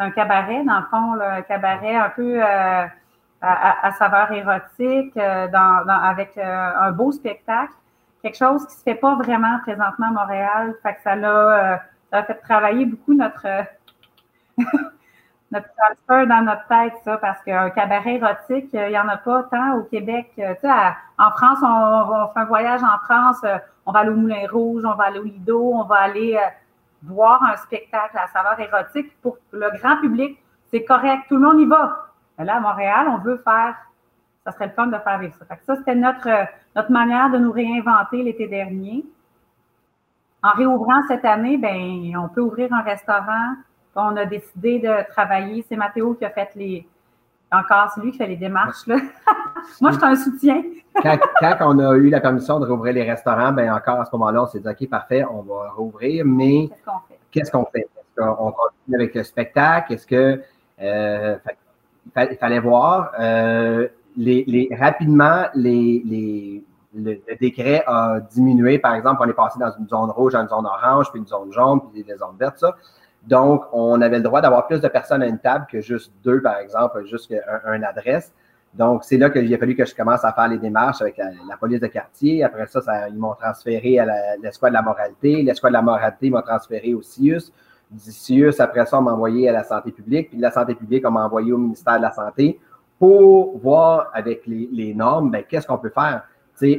Speaker 3: un cabaret, dans le fond, un cabaret un peu euh, à, saveur érotique, euh, avec euh, un beau spectacle, quelque chose qui se fait pas vraiment présentement à Montréal. Fait que ça l'a ça a fait travailler beaucoup notre, notre transfert dans notre tête, ça, parce qu'un cabaret érotique, il n'y en a pas tant au Québec. Tu sais, en France, on, fait un voyage en France, on va aller au Moulin Rouge, on va aller au Lido, on va aller euh, voir un spectacle à saveur érotique. Pour le grand public, c'est correct, tout le monde y va. Mais là, à Montréal, on veut faire, ça serait le fun de faire avec ça. ça, c'était notre, notre manière de nous réinventer l'été dernier. En réouvrant cette année, ben, on peut ouvrir un restaurant. On a décidé de travailler. C'est Mathéo qui a fait les. Encore, c'est lui qui fait les démarches. Là. Moi, je suis un soutien.
Speaker 2: quand, on a eu la permission de rouvrir les restaurants, ben encore à ce moment-là, on s'est dit OK, parfait, on va rouvrir, mais qu'est-ce qu'on fait? Est-ce qu'on continue avec le spectacle? Est-ce que euh, il fallait voir euh, les, rapidement les, le, décret a diminué. Par exemple, on est passé dans une zone rouge à une zone orange, puis une zone jaune, puis des zones vertes. Donc, on avait le droit d'avoir plus de personnes à une table que juste deux, par exemple, juste un, adresse. Donc, c'est là qu'il a fallu que je commence à faire les démarches avec la, police de quartier. Après ça, ils m'ont transféré à l'escouade de la moralité. L'escouade de la moralité m'a transféré au CIUS. Du CIUS, après ça, on m'a envoyé à la santé publique. Puis la santé publique, on m'a envoyé au ministère de la Santé pour voir avec les, les normes, ben, qu'est-ce qu'on peut faire?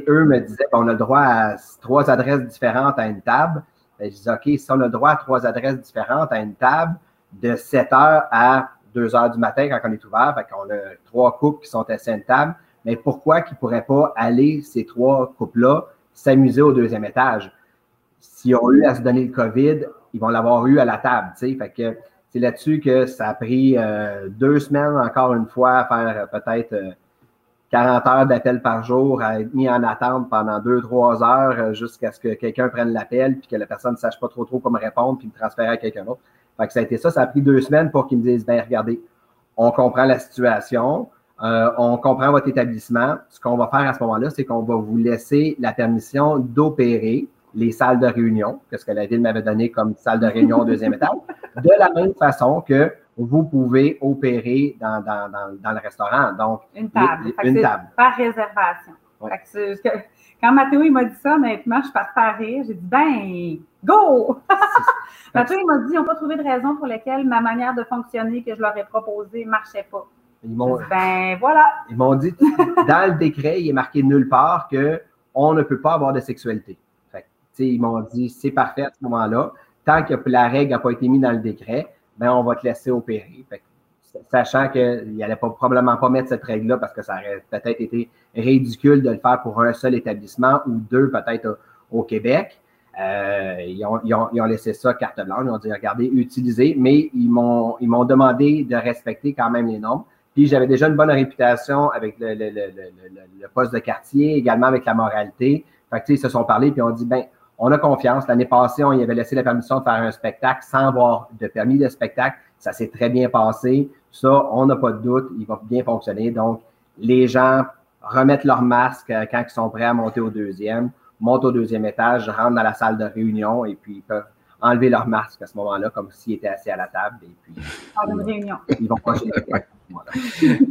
Speaker 2: Eux me disaient qu'on a le droit à trois adresses différentes à une table. Ben, je disais, OK, si on a le droit à trois adresses différentes à une table, de 7 heures à 2 heures du matin quand on est ouvert, fait qu'on a trois couples qui sont assis à une table, mais pourquoi qu'ils ne pourraient pas aller, ces trois couples-là, s'amuser au deuxième étage? S'ils ont eu à se donner le COVID, ils vont l'avoir eu à la table, c'est là-dessus que ça a pris euh, deux semaines encore une fois à faire euh, peut-être euh, 40 heures d'appel par jour à être mis en attente pendant 2-3 heures euh, jusqu'à ce que quelqu'un prenne l'appel puis que la personne ne sache pas trop trop comment répondre puis me transférer à quelqu'un d'autre. Fait que ça a été ça. Ça a pris deux semaines pour qu'ils me disent, ben regardez, on comprend la situation, euh, on comprend votre établissement. Ce qu'on va faire à ce moment-là, c'est qu'on va vous laisser la permission d'opérer les salles de réunion, que ce que la ville m'avait donné comme salle de réunion deuxième étage, de la même façon que vous pouvez opérer dans, le restaurant. Donc,
Speaker 3: une table. une table. Par réservation. quand Mathéo m'a dit ça, honnêtement, je suis partie à rire. J'ai dit, ben, go! Mathéo, il m'a dit, ils n'ont pas trouvé de raison pour laquelle ma manière de fonctionner que je leur ai proposée ne marchait pas. Ils m'ont, ben, voilà.
Speaker 2: Ils m'ont dit, dans le décret, il est marqué nulle part qu'on ne peut pas avoir de sexualité. ils m'ont dit, c'est parfait à ce moment-là. Tant que la règle n'a pas été mise dans le décret, ben, on va te laisser opérer. sachant qu'il n'allait pas, probablement pas mettre cette règle-là parce que ça aurait peut-être été ridicule de le faire pour un seul établissement ou deux peut-être au, Québec. Euh, ils, ont, laissé ça carte blanche. Ils ont dit, regardez, utilisez, mais ils m'ont, ils m'ont demandé de respecter quand même les normes. Puis j'avais déjà une bonne réputation avec le, le, poste de quartier, également avec la moralité. Fait que, ils se sont parlé, puis on dit, ben, on a confiance. L'année passée, on y avait laissé la permission de faire un spectacle sans avoir de permis de spectacle. Ça s'est très bien passé. Ça, on n'a pas de doute, il va bien fonctionner. Donc, les gens remettent leur masque euh, quand ils sont prêts à monter au deuxième, montent au deuxième étage, rentrent dans la salle de réunion et puis ils peuvent enlever leur masque à ce moment-là, comme s'ils étaient assis à la table. Et puis, réunion. ils vont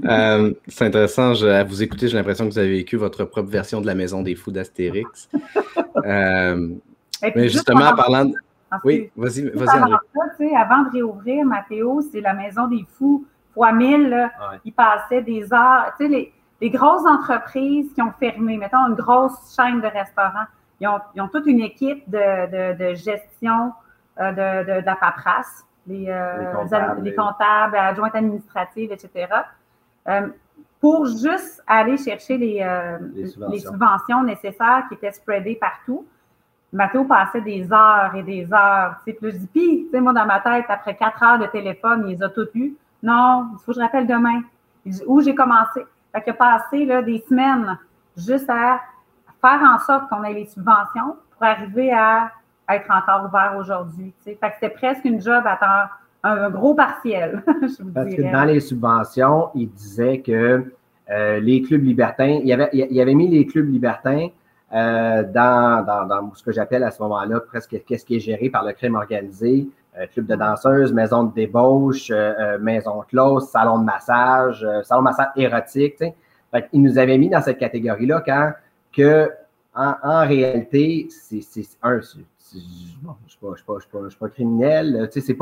Speaker 1: euh, C'est intéressant. à vous écouter, j'ai l'impression que vous avez vécu votre propre version de la maison des fous d'Astérix. Euh, mais justement, en parlant de... Oui, vas-y, vas-y,
Speaker 3: Avant de réouvrir, Mathéo, c'est la maison des fous fois mille. Ils passaient des heures. Tu sais, les, grosses entreprises qui ont fermé, mettons une grosse chaîne de restaurants, ils ont, toute une équipe de, gestion euh, de, de, la paperasse, les, euh, les, comptables, adjointes administratives, etc. Euh, pour juste aller chercher les, subventions. nécessaires qui étaient spreadées partout. Mathéo passait des heures et des heures. Puis je dis, puis, tu sais, moi, dans ma tête, après quatre heures de téléphone, il les a toutes eues. Non, il faut que je rappelle demain. Où j'ai commencé? Fait qu'il a passé là, des semaines juste à faire en sorte qu'on ait les subventions pour arriver à être encore ouvert aujourd'hui. Fait que c'était presque une job à temps, un, gros partiel,
Speaker 2: je vous Parce que dans les subventions, il disait que euh, les clubs libertins, il avait, il avait mis les clubs libertins euh, dans, dans, ce que j'appelle à ce moment-là presque qu'est-ce qui est géré par le crime organisé, euh, club de danseuses, maison de débauche, euh, maison close, salon de massage, salon de massage érotique. Fait il nous avait mis dans cette catégorie-là quand que en, en réalité, c'est un, je ne suis, pas criminel, tu sais,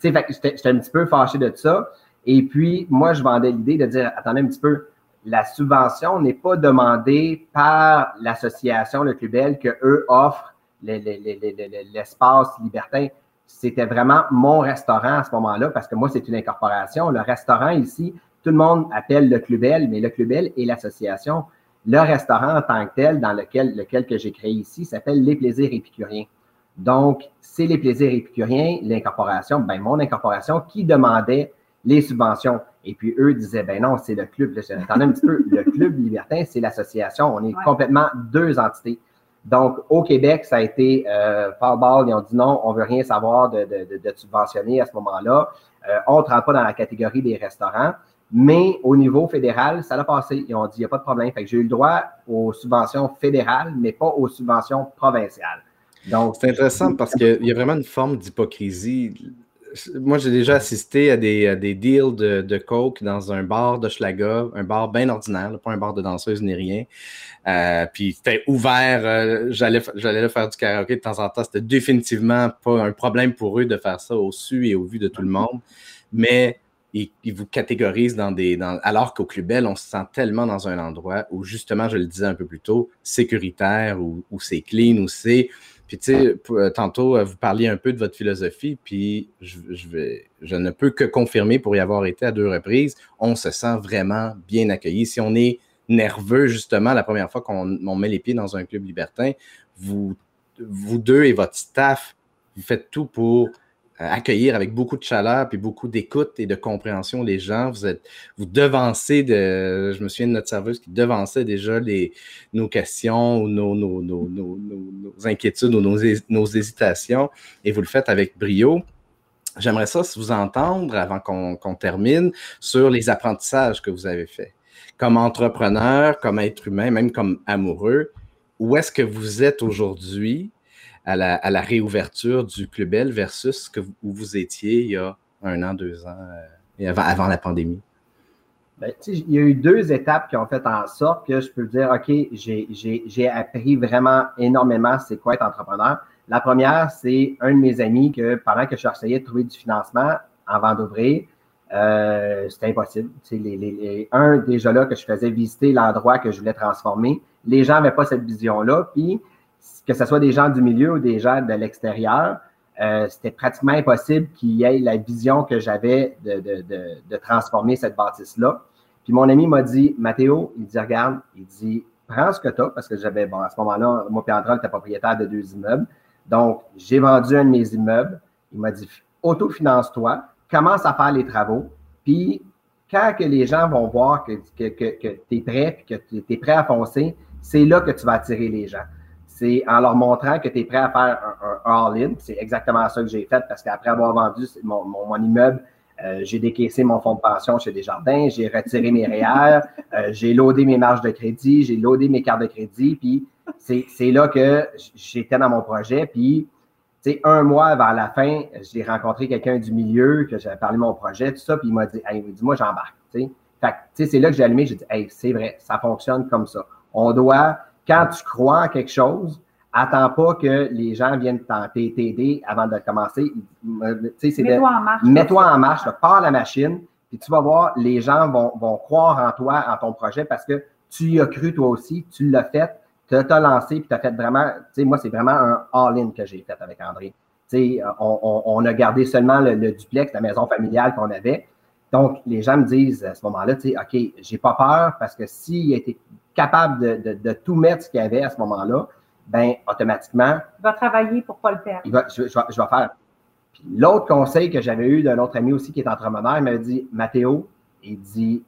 Speaker 2: c'est j'étais un petit peu fâché de ça. Et puis, moi, je vendais l'idée de dire, attendez un petit peu, la subvention n'est pas demandée par l'association Le Clubel que eux offrent l'espace libertin. C'était vraiment mon restaurant à ce moment-là parce que moi, c'est une incorporation. Le restaurant ici, tout le monde appelle le Clubel, mais le Clubel est l'association. Le restaurant en tant que tel, dans lequel, lequel que j'ai créé ici, s'appelle Les Plaisirs Épicuriens. Donc, c'est Les Plaisirs Épicuriens, l'incorporation, ben mon incorporation, qui demandait les subventions. Et puis eux disaient, ben non, c'est le club. Attendez un petit peu, le club libertin, c'est l'association. On est complètement deux entités. Donc, au Québec, ça a été euh, ball, ils ont dit non, on veut rien savoir de, de, de, subventionner à ce moment-là. Euh, on ne rentre pas dans la catégorie des restaurants. Mais au niveau fédéral, ça l'a passé. Ils ont dit, il n'y a pas de problème. Fait que j'ai eu le droit aux subventions fédérales, mais pas aux subventions provinciales.
Speaker 1: Donc, c'est intéressant parce qu'il y a vraiment une forme d'hypocrisie moi, j'ai déjà assisté à des, deals de, coke dans un bar de Schlaga, un bar bien ordinaire, pas un bar de danseuse ni rien. Euh, puis c'était ouvert, euh, j'allais, faire du karaoké de temps en temps. C'était définitivement pas un problème pour eux de faire ça au su et au vu de tout le monde. Mais ils, vous catégorisent dans des. Alors qu'au Club Bell, on se sent tellement dans un endroit où, justement, je le disais un peu plus tôt, sécuritaire, où, où c'est clean, où c'est puis, tu sais, euh, tantôt, euh, vous parliez un peu de votre philosophie, puis je, ne peux que confirmer pour y avoir été à deux reprises, on se sent vraiment bien accueilli. Si on est nerveux, justement, la première fois qu'on met les pieds dans un club libertin, vous, vous deux et votre staff, vous faites tout pour accueillir avec beaucoup de chaleur puis beaucoup d'écoute et de compréhension les gens. Vous êtes, vous devancez de, je me souviens de notre serveuse qui devançait déjà les, nos questions ou nos, nos, nos, nos inquiétudes ou nos, hésitations et vous le faites avec brio. J'aimerais ça vous entendre avant qu'on termine sur les apprentissages que vous avez faits. Comme entrepreneur, comme être humain, même comme amoureux, où est-ce que vous êtes aujourd'hui à la, réouverture du Club Bell versus que, où vous étiez il y a un an, deux ans, et avant, la pandémie?
Speaker 2: Ben, il y a eu deux étapes qui ont fait en sorte que je peux dire, OK, j'ai appris vraiment énormément c'est quoi être entrepreneur. La première, c'est un de mes amis que pendant que je essayais de trouver du financement avant d'ouvrir, euh, c'était impossible. C'est les, les, un, déjà là, que je faisais visiter l'endroit que je voulais transformer, les gens n'avaient pas cette vision-là. Puis, que ce soit des gens du milieu ou des gens de l'extérieur, euh, c'était pratiquement impossible qu'il y ait la vision que j'avais de, de, de, de, transformer cette bâtisse-là. Puis mon ami m'a dit, Mathéo, il dit, regarde, il dit, prends ce que tu as, parce que j'avais, bon, à ce moment-là, moi et André, était propriétaire de deux immeubles. Donc, j'ai vendu un de mes immeubles. Il m'a dit, autofinance-toi, commence à faire les travaux, puis quand que les gens vont voir que, que, que, tu es prêt, que tu es prêt à foncer, c'est là que tu vas attirer les gens. C'est en leur montrant que tu es prêt à faire un, all-in. C'est exactement ça que j'ai fait parce qu'après avoir vendu mon, immeuble, euh, j'ai décaissé mon fonds de pension chez Desjardins, j'ai retiré mes REER, euh, j'ai loadé mes marges de crédit, j'ai loadé mes cartes de crédit, puis c'est là que j'étais dans mon projet, puis sais, un mois avant la fin, j'ai rencontré quelqu'un du milieu, que j'avais parlé de mon projet, tout ça, puis il m'a dit, hey, dis-moi, j'embarque. Fait c'est là que j'ai allumé, j'ai dit, hey, c'est vrai, ça fonctionne comme ça. On doit, quand tu crois en quelque chose, attends pas que les gens viennent t'aider avant de commencer.
Speaker 3: Mets-toi en marche.
Speaker 2: Mets-toi en marche, pars la machine, puis tu vas voir, les gens vont, vont croire en toi, en ton projet, parce que tu y as cru toi aussi, tu l'as fait, tu as lancé puis tu as fait vraiment, tu sais, moi, c'est vraiment un all-in que j'ai fait avec André. Tu sais, on, on, a gardé seulement le, duplex, la maison familiale qu'on avait. Donc, les gens me disent à ce moment-là, tu sais, OK, j'ai pas peur parce que s'il été capable de, de, de tout mettre ce qu'il y avait à ce moment-là, ben automatiquement.
Speaker 3: Il va travailler pour pas le perdre.
Speaker 2: Il va, je, je, je vais faire. Puis l'autre conseil que j'avais eu d'un autre ami aussi qui est entrepreneur, il m'avait dit Mathéo, il dit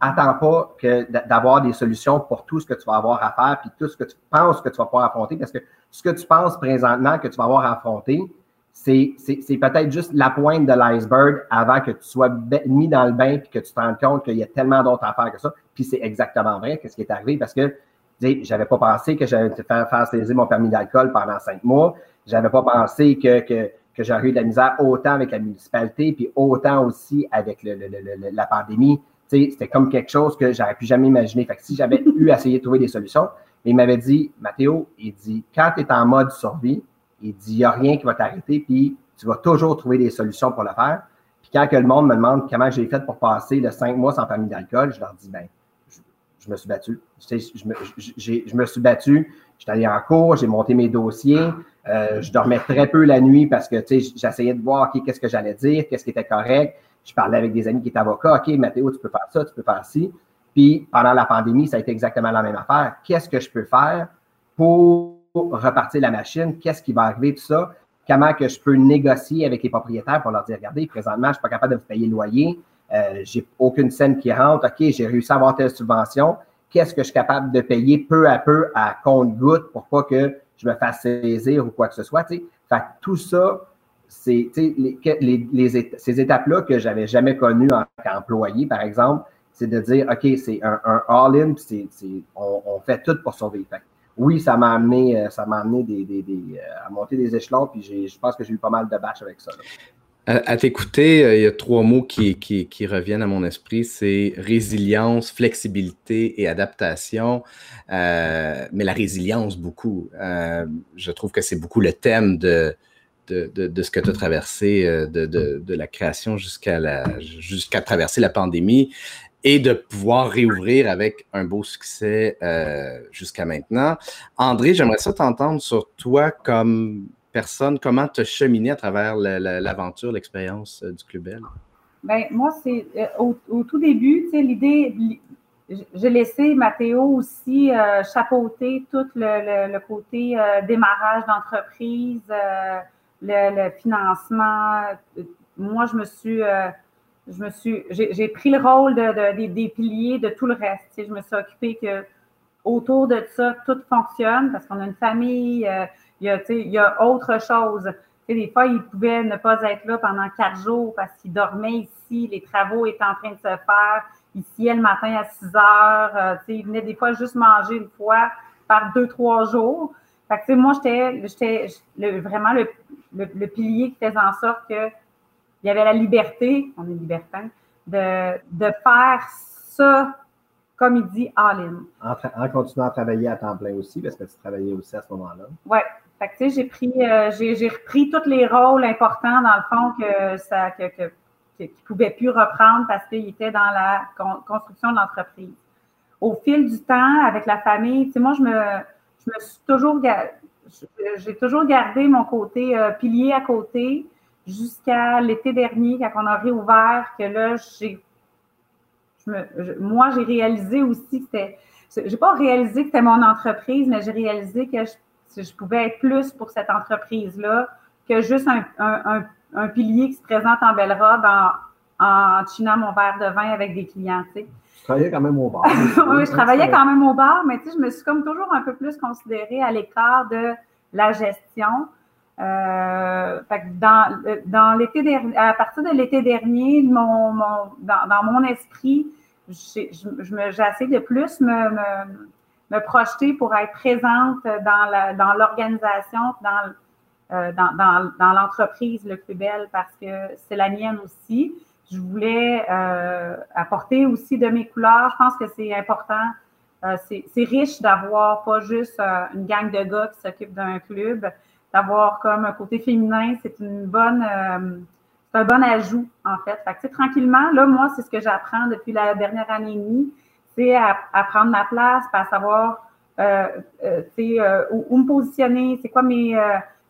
Speaker 2: attends pas que d'avoir des solutions pour tout ce que tu vas avoir à faire, puis tout ce que tu penses que tu vas pouvoir affronter, parce que ce que tu penses présentement que tu vas avoir à affronter, c'est peut-être juste la pointe de l'iceberg avant que tu sois mis dans le bain puis que tu te rendes compte qu'il y a tellement d'autres affaires que ça. Puis c'est exactement vrai que ce qui est arrivé parce que j'avais pas pensé que j'allais faire, faire saisir mon permis d'alcool pendant cinq mois. J'avais pas pensé que, que, que j'aurais eu de la misère autant avec la municipalité puis autant aussi avec le, la pandémie c'était comme quelque chose que j'aurais pu jamais imaginer. Fait que si j'avais eu à essayer de trouver des solutions, il m'avait dit, Mathéo, il dit, quand tu es en mode survie, il dit, il n'y a rien qui va t'arrêter, puis tu vas toujours trouver des solutions pour le faire. Puis quand que le monde me demande comment j'ai fait pour passer le cinq mois sans permis d'alcool, je leur dis, ben, je, me suis battu. Je, je, me, je, me suis battu. J'étais allé en cours, j'ai monté mes dossiers. Euh, je dormais très peu la nuit parce que j'essayais de voir qu'est-ce que j'allais dire, qu'est-ce qui était correct je parlais avec des amis qui étaient avocats. OK, Mathéo, tu peux faire ça, tu peux faire ci. Puis pendant la pandémie, ça a été exactement la même affaire. Qu'est-ce que je peux faire pour repartir la machine? Qu'est-ce qui va arriver, tout ça? Comment que je peux négocier avec les propriétaires pour leur dire, regardez, présentement, je ne suis pas capable de vous payer le loyer. Euh, j'ai aucune scène qui rentre. OK, j'ai réussi à avoir telle subvention. Qu'est-ce que je suis capable de payer peu à peu à compte-goutte pour pas que je me fasse saisir ou quoi que ce soit? Fait que tout ça, c'est les, ces étapes-là que j'avais jamais connues en tant qu'employé, par exemple, c'est de dire, OK, c'est un, all-in, on, on, fait tout pour sauver. Fait. Oui, ça m'a amené, euh, ça m'a amené euh, à monter des échelons, puis je pense que j'ai eu pas mal de bâches avec ça.
Speaker 1: À, t'écouter, euh, il y a trois mots qui, reviennent à mon esprit, c'est résilience, flexibilité et adaptation. mais la résilience, beaucoup. je trouve que c'est beaucoup le thème de, de, ce que tu as traversé euh, de, la création jusqu'à la jusqu'à traverser la pandémie et de pouvoir réouvrir avec un beau succès euh, jusqu'à maintenant. André, j'aimerais ça t'entendre sur toi comme personne, comment tu as cheminé à travers l'aventure, l'expérience euh, du Club Bell?
Speaker 3: Ben, moi, c'est au, tout début, l'idée, j'ai laissé Mathéo aussi chapeauter tout le, côté démarrage d'entreprise, le, financement. Moi, je me suis, euh, je me suis, j'ai pris le rôle de, des piliers de tout le reste. je me suis occupée que autour de ça, tout fonctionne parce qu'on a une famille, euh, il, y a, autre chose. des fois, il pouvait ne pas être là pendant quatre jours parce qu'il dormait ici, les travaux étaient en train de se faire. Ici, le matin à 6 heures, euh, il venait des fois juste manger une fois par deux, trois jours. Fait que, moi, j'étais vraiment le, pilier qui faisait en sorte que il y avait la liberté, on est libertin, de, de faire ça, comme il dit, all-in.
Speaker 2: En, continuant à travailler à temps plein aussi, parce que tu travaillais aussi à ce moment-là.
Speaker 3: Oui. Fait que, tu sais, j'ai pris, euh, j'ai repris tous les rôles importants, dans le fond, que ça, que, que, ne pouvaient plus reprendre parce qu'ils étaient dans la construction de l'entreprise. Au fil du temps, avec la famille, tu sais, moi, je me, je me suis toujours, j'ai toujours gardé mon côté euh, pilier à côté jusqu'à l'été dernier, quand on a réouvert, que là, j'ai. moi, j'ai réalisé aussi que c'était. J'ai pas réalisé que c'était mon entreprise, mais j'ai réalisé que je, pouvais être plus pour cette entreprise-là que juste un, un, pilier qui se présente en belle robe en, en chinant mon verre de vin avec des clients. Tu, sais.
Speaker 2: tu travaillais quand même au bar.
Speaker 3: oui, je travaillais quand même au bar, mais tu sais, je me suis comme toujours un peu plus considérée à l'écart de la gestion. Euh, dans, l'été dernier, à partir de l'été dernier, dans, mon esprit, j'ai essayé de plus me, projeter pour être présente dans l'organisation, dans, euh, dans, l'entreprise Le plus belle parce que c'est la mienne aussi. Je voulais euh, apporter aussi de mes couleurs. Je pense que c'est important. C'est riche d'avoir pas juste une gang de gars qui s'occupent d'un club, d'avoir comme un côté féminin, c'est une bonne, euh, c'est un bon ajout, en fait. Fait que, tranquillement, là, moi, c'est ce que j'apprends depuis la dernière année et demie, c'est à, prendre ma place, à savoir, euh, euh, euh où, me positionner, c'est quoi mes,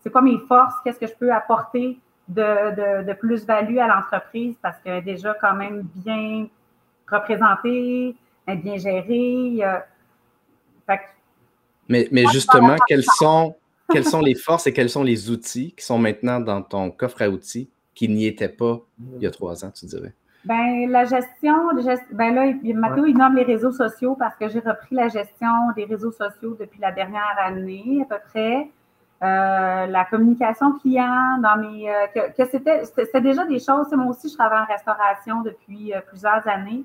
Speaker 3: c'est quoi mes forces, qu'est-ce que je peux apporter de, de, de plus-value à l'entreprise parce qu'elle est déjà quand même bien représentée, bien gérée.
Speaker 1: mais, mais justement, quels sont, quelles sont les forces et quels sont les outils qui sont maintenant dans ton coffre à outils qui n'y étaient pas il y a trois ans, tu dirais?
Speaker 3: Ben, la gestion, ben là, Mathieu, il nomme les réseaux sociaux parce que j'ai repris la gestion des réseaux sociaux depuis la dernière année, à peu près. Euh, la communication client, dans mes, euh, que, c'était, c'était déjà des choses. Moi aussi, je travaille en restauration depuis euh, plusieurs années.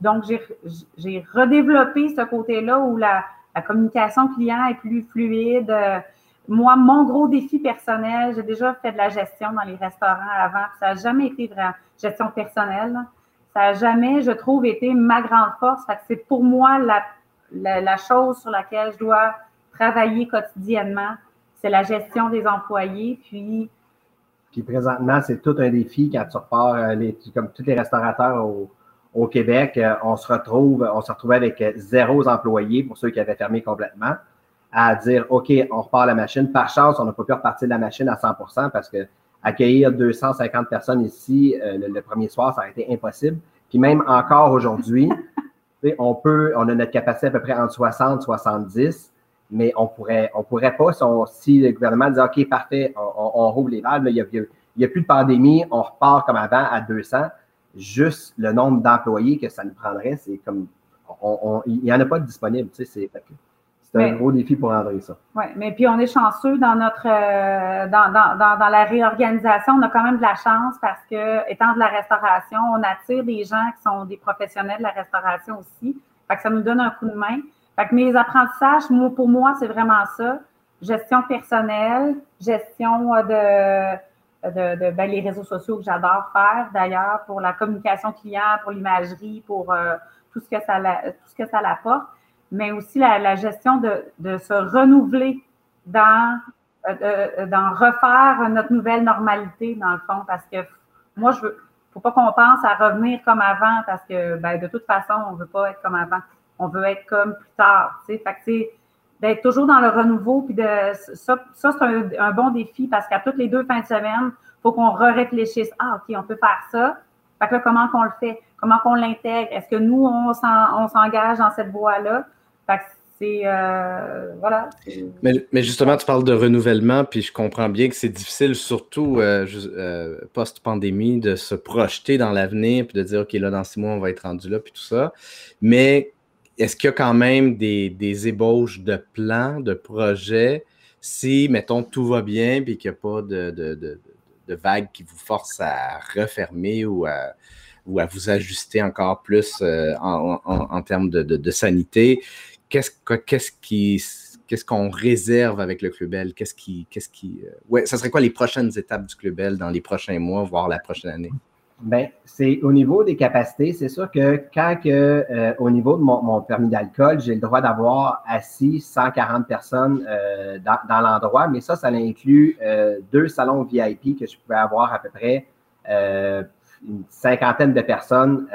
Speaker 3: donc, j'ai, j'ai redéveloppé ce côté-là où la, la communication client est plus fluide. Moi, mon gros défi personnel, j'ai déjà fait de la gestion dans les restaurants avant, ça n'a jamais été vraiment gestion personnelle. Ça n'a jamais, je trouve, été ma grande force. c'est pour moi la, la, chose sur laquelle je dois travailler quotidiennement, c'est la gestion des employés. Puis,
Speaker 2: puis présentement, c'est tout un défi quand tu repars, euh, les, comme tous les restaurateurs au, au Québec, euh, on se retrouve, on se retrouvait avec euh, zéro employé pour ceux qui avaient fermé complètement, à dire OK, on repart la machine. Par chance, on n'a pas pu repartir de la machine à 100% parce que accueillir 250 personnes ici euh, le, premier soir, ça a été impossible. Puis même encore aujourd'hui, on peut, on a notre capacité à peu près entre 60 70, mais on pourrait, on pourrait pas si, le gouvernement dit OK, parfait, on, rouvre les valves, il n'y a, a, plus de pandémie, on repart comme avant à 200 juste le nombre d'employés que ça nous prendrait, c'est comme. il n'y en a pas de disponible, tu sais, c'est un gros défi pour André, ça.
Speaker 3: Oui, mais puis on est chanceux dans notre euh, dans, dans, dans, la réorganisation. On a quand même de la chance parce que, étant de la restauration, on attire des gens qui sont des professionnels de la restauration aussi. Fait que ça nous donne un coup de main. Fait que mes apprentissages, pour moi, c'est vraiment ça. Gestion personnelle, gestion de de, ben, les réseaux sociaux que j'adore faire d'ailleurs pour la communication client, pour l'imagerie, pour euh, tout ce que ça tout ce que ça l'apporte, mais aussi la, gestion de, de, se renouveler dans euh, d'en refaire notre nouvelle normalité dans le fond parce que moi je veux faut pas qu'on pense à revenir comme avant parce que ben, de toute façon on veut pas être comme avant. On veut être comme plus tard tu sais d'être toujours dans le renouveau. Puis de, ça, c'est un, bon défi parce qu'à toutes les deux fins de semaine, il faut qu'on réfléchisse. Ah, OK, on peut faire ça. Fait que là, comment qu'on le fait? Comment qu'on l'intègre? Est-ce que nous, on s'engage dans cette voie-là? Fait que c'est. Euh, voilà.
Speaker 1: Mais, mais, justement, tu parles de renouvellement, puis je comprends bien que c'est difficile, surtout euh, euh, post-pandémie, de se projeter dans l'avenir, puis de dire, OK, là, dans six mois, on va être rendu là, puis tout ça. Mais est-ce qu'il y a quand même des, ébauches de plans, de projets, si, mettons, tout va bien, puis qu'il n'y a pas de, de, vagues qui vous forcent à refermer ou à, ou à vous ajuster encore plus euh, en, termes de, sanité? Qu'est-ce, qu'on réserve avec le Club L? Qu'est-ce qui. Qu'est-ce qui ouais, ça serait quoi les prochaines étapes du Club L dans les prochains mois, voire la prochaine année?
Speaker 2: Bien, c'est au niveau des capacités, c'est sûr que quand que, euh, au niveau de mon, permis d'alcool, j'ai le droit d'avoir assis 140 personnes euh, dans, l'endroit, mais ça, ça inclut euh, deux salons VIP que je pouvais avoir à peu près une cinquantaine de personnes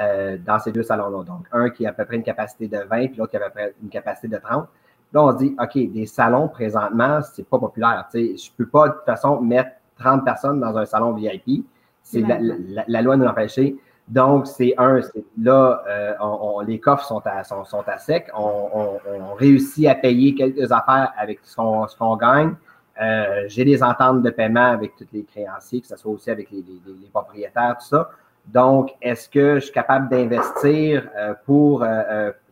Speaker 2: dans ces deux salons-là. Donc, un qui a à peu près une capacité de 20, puis l'autre qui a à peu près une capacité de 30. Là, on dit, OK, des salons présentement, c'est pas populaire. Je ne peux pas de toute façon mettre 30 personnes dans un salon VIP. C'est la, loi nous l'empêcher. Donc, c'est un, là, euh, on, les coffres sont à, sont, à sec. On, réussit à payer quelques affaires avec ce qu'on gagne. Euh, j'ai des ententes de paiement avec tous les créanciers, que ce soit aussi avec les, propriétaires, tout ça. Donc, est-ce que je suis capable d'investir euh, pour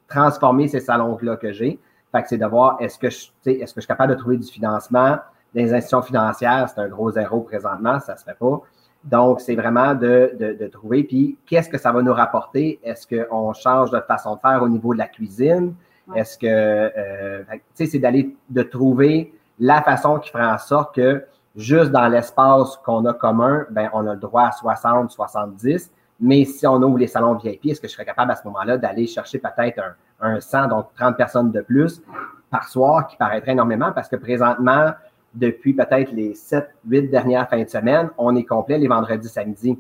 Speaker 2: transformer ces salons-là que j'ai? Fait que c'est de voir, est-ce que, je, est-ce que je suis capable de trouver du financement? Des institutions financières, c'est un gros zéro présentement, ça ne se fait pas. Donc, c'est vraiment de, trouver, puis qu'est-ce que ça va nous rapporter? Est-ce qu'on change de façon de faire au niveau de la cuisine? Est-ce que, euh, tu sais, c'est d'aller, de trouver la façon qui fera en sorte que juste dans l'espace qu'on a commun, ben, on a le droit à 60, 70. Mais si on ouvre les salons VIP, est-ce que je serais capable à ce moment-là d'aller chercher peut-être un, un 100, donc 30 personnes de plus par soir, qui paraîtrait énormément? Parce que présentement, depuis peut-être les sept, huit dernières fins de semaine, on est complet les vendredis, samedis.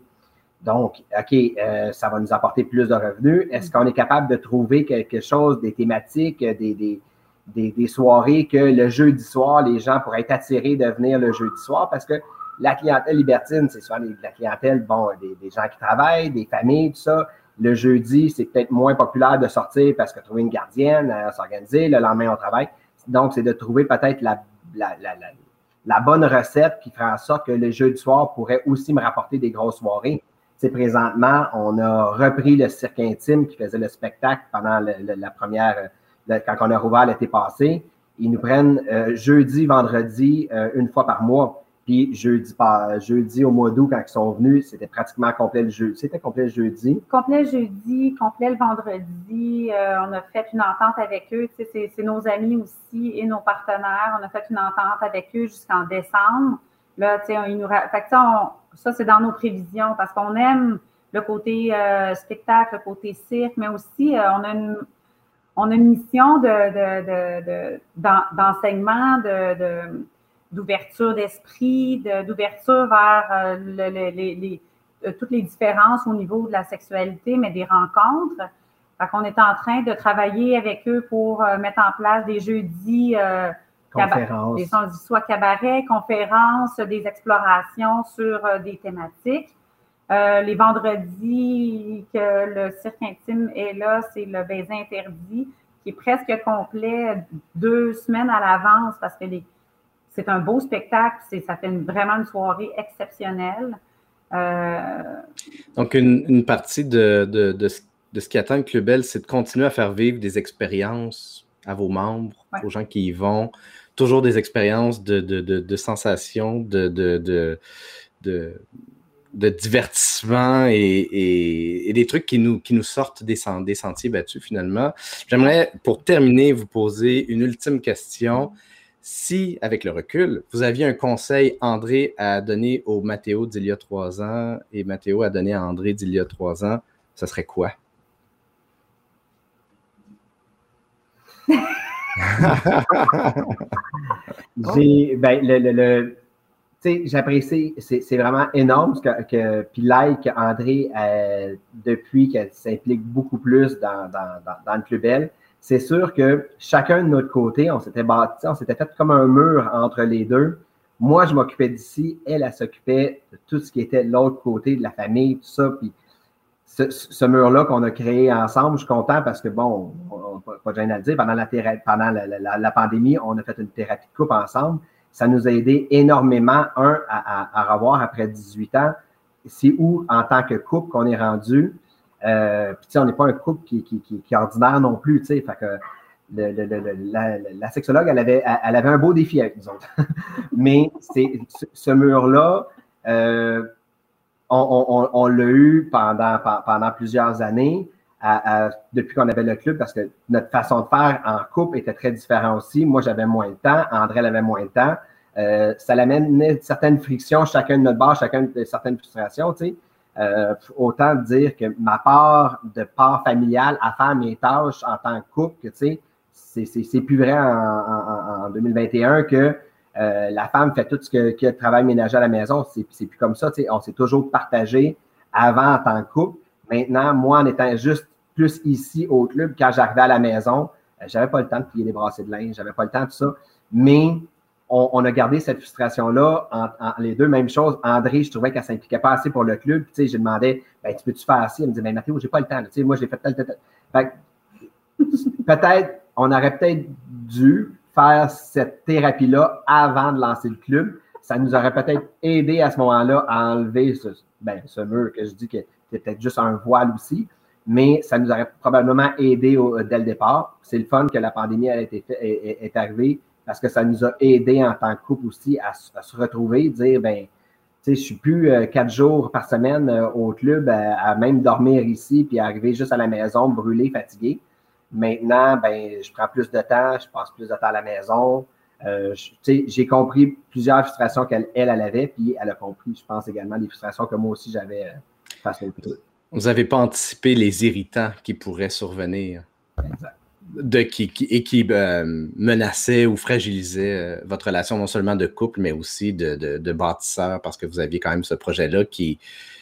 Speaker 2: Donc, OK, euh, ça va nous apporter plus de revenus. Est-ce qu'on est capable de trouver quelque chose, des thématiques, des, des, soirées que le jeudi soir, les gens pourraient être attirés de venir le jeudi soir? Parce que la clientèle libertine, c'est souvent la clientèle, bon, des, gens qui travaillent, des familles, tout ça. Le jeudi, c'est peut-être moins populaire de sortir parce que trouver une gardienne, à s'organiser, le lendemain, on travaille. Donc, c'est de trouver peut-être la, la, la bonne recette qui ferait en sorte que les jeux du soir pourraient aussi me rapporter des grosses soirées. C'est présentement, on a repris le cirque intime qui faisait le spectacle pendant la première, quand on a rouvert l'été passé. Ils nous prennent euh, jeudi, vendredi, euh, une fois par mois. Puis jeudi, jeudi au mois d'août, quand ils sont venus, c'était pratiquement complet le jeudi. C'était complet le jeudi.
Speaker 3: Complet le jeudi, complet le vendredi. Euh, on a fait une entente avec eux. c'est nos amis aussi et nos partenaires. On a fait une entente avec eux jusqu'en décembre. Là, tu sais, ils nous fait que ça, ça c'est dans nos prévisions parce qu'on aime le côté euh, spectacle, le côté cirque, mais aussi euh, on a une on a une mission de, d'enseignement, de d'ouverture d'esprit, d'ouverture vers euh, les, euh, toutes les différences au niveau de la sexualité, mais des rencontres. Fait qu'on est en train de travailler avec eux pour euh, mettre en place des jeudis,
Speaker 2: conférences.
Speaker 3: Des, soit cabaret, conférences, des explorations sur des thématiques. les vendredis que le cirque intime est là, c'est le baiser interdit, qui est presque complet deux semaines à l'avance parce que les, c'est un beau spectacle, ça fait vraiment une soirée exceptionnelle. Euh,
Speaker 1: Donc, une, partie de, ce qui attend le Club Bell, c'est de continuer à faire vivre des expériences à vos membres, aux gens qui y vont, toujours des expériences de, sensations, de, divertissement et, des trucs qui nous, qui nous sortent des, des sentiers battus finalement. J'aimerais, pour terminer, vous poser une ultime question si, avec le recul, vous aviez un conseil, André, à donner au Mathéo d'il y a trois ans et Mathéo a donné à André d'il y a trois ans, ce serait quoi?
Speaker 2: J'ai, ben, le, j'apprécie, c'est vraiment énorme ce que, que puis like André, euh, depuis qu'elle s'implique beaucoup plus dans, dans, dans, le Club Belle, c'est sûr que chacun de notre côté, on s'était bâti, on s'était fait comme un mur entre les deux. Moi, je m'occupais d'ici, elle, elle, s'occupait de tout ce qui était de l'autre côté, de la famille, tout ça. Puis ce, mur-là qu'on a créé ensemble, je suis content parce que, bon, pas de gêne à le dire, pendant, la, pendant la, pandémie, on a fait une thérapie de couple ensemble. Ça nous a aidé énormément, un, à, à revoir après 18 ans. C'est où, en tant que couple, qu'on est rendu. Euh, on n'est pas un couple qui, est ordinaire non plus, tu sais. Que la, sexologue, elle avait, un beau défi avec nous autres. Mais ce mur-là, euh, on, l'a eu pendant, plusieurs années. depuis qu'on avait le club parce que notre façon de faire en couple était très différente aussi. Moi, j'avais moins de temps, André avait moins de temps. Euh, ça l'amène certaines frictions, chacun de notre bord, chacun de certaines frustrations, tu sais. Euh, autant dire que ma part de part familiale à faire mes tâches en tant que couple, tu sais, c'est plus vrai en, 2021 que euh, la femme fait tout ce que, que travail ménager à la maison. C'est plus comme ça, tu sais. On s'est toujours partagé avant en tant que couple. Maintenant, moi, en étant juste plus ici au club, quand j'arrivais à la maison, j'avais pas le temps de plier les brassées de linge, j'avais pas le temps de tout ça. Mais on, a gardé cette frustration-là les deux mêmes choses. André, je trouvais qu'elle ne s'impliquait pas assez pour le club. Tu sais, j'ai demandé, ben, tu peux-tu faire assez? Elle me dit, ben, Mathéo, j'ai pas le temps. Tu sais, moi, j'ai fait tel, tel, tel. peut-être, on aurait peut-être dû faire cette thérapie-là avant de lancer le club. Ça nous aurait peut-être aidé à ce moment-là à enlever ce, ben, mur que je dis que c'était juste un voile aussi, mais ça nous aurait probablement aidé dès le départ. C'est le fun que la pandémie été est arrivée parce que ça nous a aidé en tant que couple aussi à, se retrouver, dire, ben, tu sais, je suis plus euh, quatre jours par semaine euh, au club à, même dormir ici puis arriver juste à la maison brûlé, fatigué. Maintenant, ben, je prends plus de temps, je passe plus de temps à la maison. Euh, j'ai compris plusieurs frustrations qu'elle elle, avait, puis elle a compris, je pense également, des frustrations que moi aussi j'avais face au club.
Speaker 1: Vous n'avez pas anticipé les irritants qui pourraient survenir. Exact de, qui, et qui euh, menaçait ou fragilisait euh, votre relation non seulement de couple, mais aussi de, de, bâtisseur, parce que vous aviez quand même ce projet-là qui,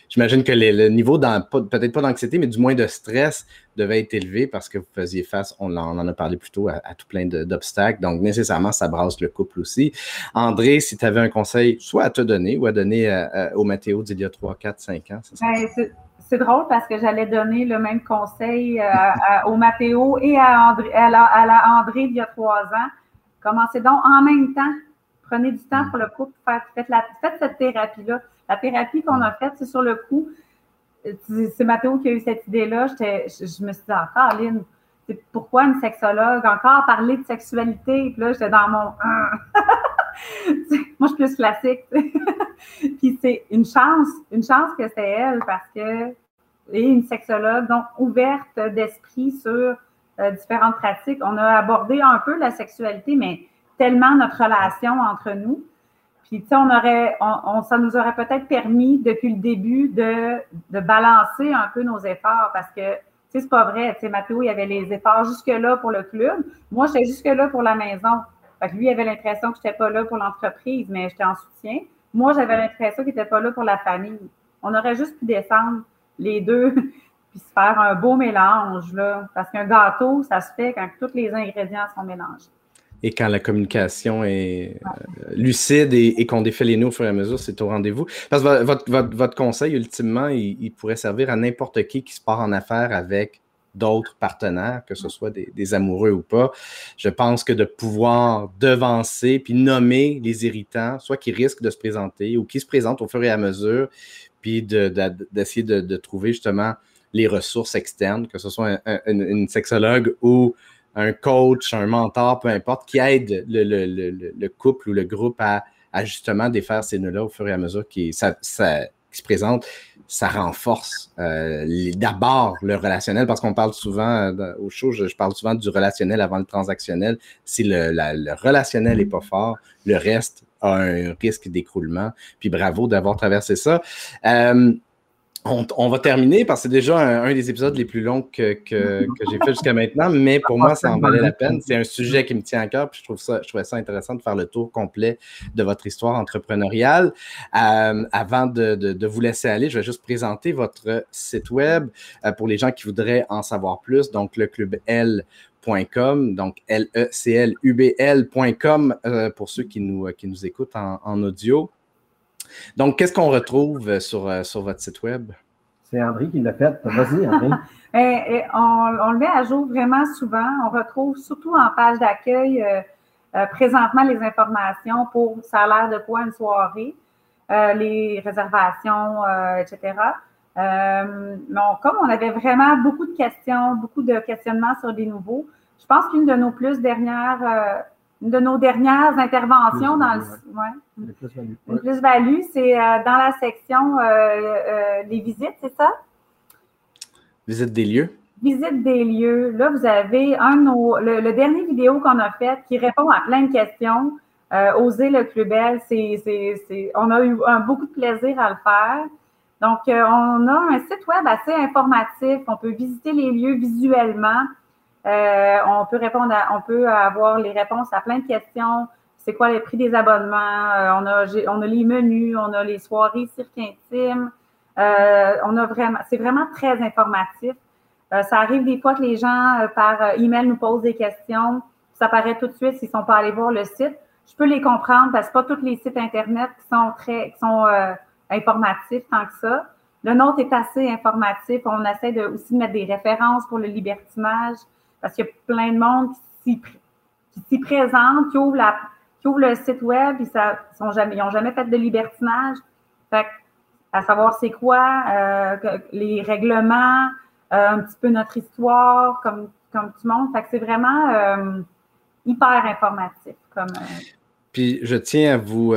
Speaker 1: j'imagine que le niveau, peut-être pas d'anxiété, mais du moins de stress devait être élevé parce que vous faisiez face, on, en a parlé plus tôt, à, tout plein d'obstacles. Donc, nécessairement, ça brasse le couple aussi. André, si tu avais un conseil, soit à te donner ou à donner euh, au Mathéo d'il y a 3, 4, 5 ans,
Speaker 3: ça c'est drôle parce que j'allais donner le même conseil euh, au Mathéo et à, André, à, la, André il y a trois ans. Commencez donc en même temps. Prenez du temps pour le couple. Faites, cette thérapie-là. La thérapie qu'on a faite, c'est sur le coup. C'est Mathéo qui a eu cette idée-là. Je, me suis dit, encore, ah, Lynn, pourquoi une sexologue? Encore parler de sexualité? Puis là, j'étais dans mon. Moi, je suis plus classique. Puis c'est une chance, une chance que c'est elle parce que, et une sexologue, donc ouverte d'esprit sur euh, différentes pratiques. On a abordé un peu la sexualité, mais tellement notre relation entre nous. Puis, tu sais, on aurait, on, ça nous aurait peut-être permis depuis le début de, de balancer un peu nos efforts parce que, tu sais, c'est pas vrai. Tu Mathéo, il y avait les efforts jusque-là pour le club. Moi, j'étais jusque-là pour la maison. Fait que lui, il avait l'impression que je n'étais pas là pour l'entreprise, mais j'étais en soutien. Moi, j'avais l'impression qu'il n'était pas là pour la famille. On aurait juste pu descendre les deux puis se faire un beau mélange, là. Parce qu'un gâteau, ça se fait quand tous les ingrédients sont mélangés.
Speaker 1: Et quand la communication est euh, lucide et, qu'on défait les nœuds au fur et à mesure, c'est au rendez-vous. Parce que votre, conseil, ultimement, il, pourrait servir à n'importe qui qui se part en affaires avec d'autres partenaires, que ce soit des, amoureux ou pas. Je pense que de pouvoir devancer puis nommer les irritants, soit qui risquent de se présenter ou qui se présentent au fur et à mesure, puis d'essayer de, trouver justement les ressources externes, que ce soit une sexologue ou un coach, un mentor, peu importe, qui aide le, couple ou le groupe à, justement défaire ces nœuds-là au fur et à mesure qui, ça, qui se présentent ça renforce euh, d'abord le relationnel, parce qu'on parle souvent euh, au show, je, parle souvent du relationnel avant le transactionnel. Si le, relationnel n'est pas fort, le reste a un risque d'écroulement. Puis bravo d'avoir traversé ça. Euh, on, va terminer parce que c'est déjà un, des épisodes les plus longs que, j'ai fait jusqu'à maintenant, mais pour moi, ça en valait la peine. C'est un sujet qui me tient à cœur, puis je trouve ça, trouvais ça intéressant de faire le tour complet de votre histoire entrepreneuriale. Euh, avant de, vous laisser aller, je vais juste présenter votre site web euh, pour les gens qui voudraient en savoir plus. Donc, le donc L-E-C-L-U-B-L.com euh, pour ceux qui nous, qui nous écoutent en audio. Donc, qu'est-ce qu'on retrouve euh, sur, euh, sur votre site web?
Speaker 2: C'est André qui l'a fait. Vas-y, André.
Speaker 3: et, on, le met à jour vraiment souvent. On retrouve surtout en page d'accueil euh, présentement les informations pour ça a l'air de quoi une soirée, les réservations, etc. donc, comme on avait vraiment beaucoup de questions, beaucoup de questionnements sur des nouveaux, je pense qu'une de nos plus dernières une de nos dernières interventions dans le. Une plus-value, c'est euh, dans la section euh, euh, des visites, c'est ça?
Speaker 1: Visite des lieux.
Speaker 3: visite des lieux. Là, vous avez un le, dernier vidéo qu'on a fait qui répond à plein de questions. Euh, Oser le Clubel, c'est, on a eu beaucoup de plaisir à le faire. Donc, euh, on a un site web assez informatif. On peut visiter les lieux visuellement. Euh, on peut répondre, on peut avoir les réponses à plein de questions. C'est quoi les prix des abonnements? on, a, on a les menus, on a les soirées cirque intime. on a vraiment, c'est vraiment très informatif. Euh, ça arrive des fois que les gens, euh, par euh, email, nous posent des questions. Ça paraît tout de suite s'ils sont pas allés voir le site. Je peux les comprendre parce que pas tous les sites Internet qui sont très sont informatifs tant que ça. Le nôtre est assez informatif. On essaie de, aussi de mettre des références pour le libertinage parce qu'il y a plein de monde qui s'y présente, qui ouvre, la, qui ouvre le site web, ils n'ont jamais, jamais fait de libertinage. Fait à savoir c'est quoi, les règlements, euh, un petit peu notre histoire, comme, comme tu montres. Fait que c'est vraiment euh, hyper informatif. Comme, euh,
Speaker 1: Puis je tiens à vous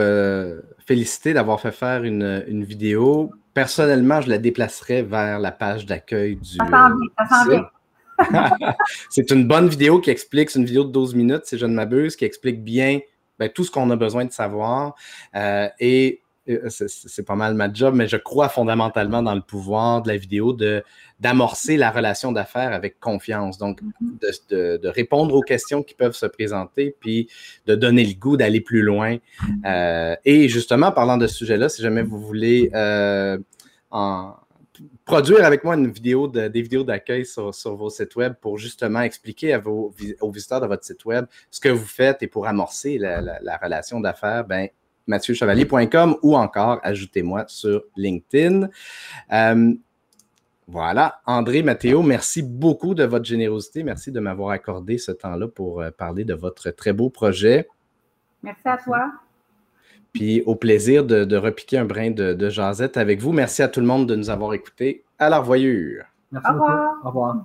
Speaker 1: féliciter d'avoir fait faire une, une, vidéo. Personnellement, je la déplacerai vers la page d'accueil du. Ça sent bien, c'est une bonne vidéo qui explique, c'est une vidéo de 12 minutes, si je ne m'abuse, qui explique bien ben, tout ce qu'on a besoin de savoir. et euh, c'est pas mal ma job, mais je crois fondamentalement dans le pouvoir de la vidéo de d'amorcer la relation d'affaires avec confiance. Donc, mm-hmm. de, répondre aux questions qui peuvent se présenter, puis de donner le goût d'aller plus loin. Euh, et justement, parlant de ce sujet-là, si jamais vous voulez euh, en, produire avec moi vidéo de, des vidéos d'accueil sur, vos sites web pour justement expliquer aux visiteurs de votre site web ce que vous faites et pour amorcer la, la relation d'affaires, ben mathieuchevalier.com ou encore ajoutez-moi sur LinkedIn. Euh, voilà, André, Mathéo, merci beaucoup de votre générosité. Merci de m'avoir accordé ce temps-là pour euh, parler de votre très beau projet.
Speaker 3: Merci à toi.
Speaker 1: Puis au plaisir de, repiquer un brin de, de, jasette avec vous. Merci à tout le monde de nous avoir écoutés. À la revoyure.
Speaker 3: Merci Au revoir. Au revoir.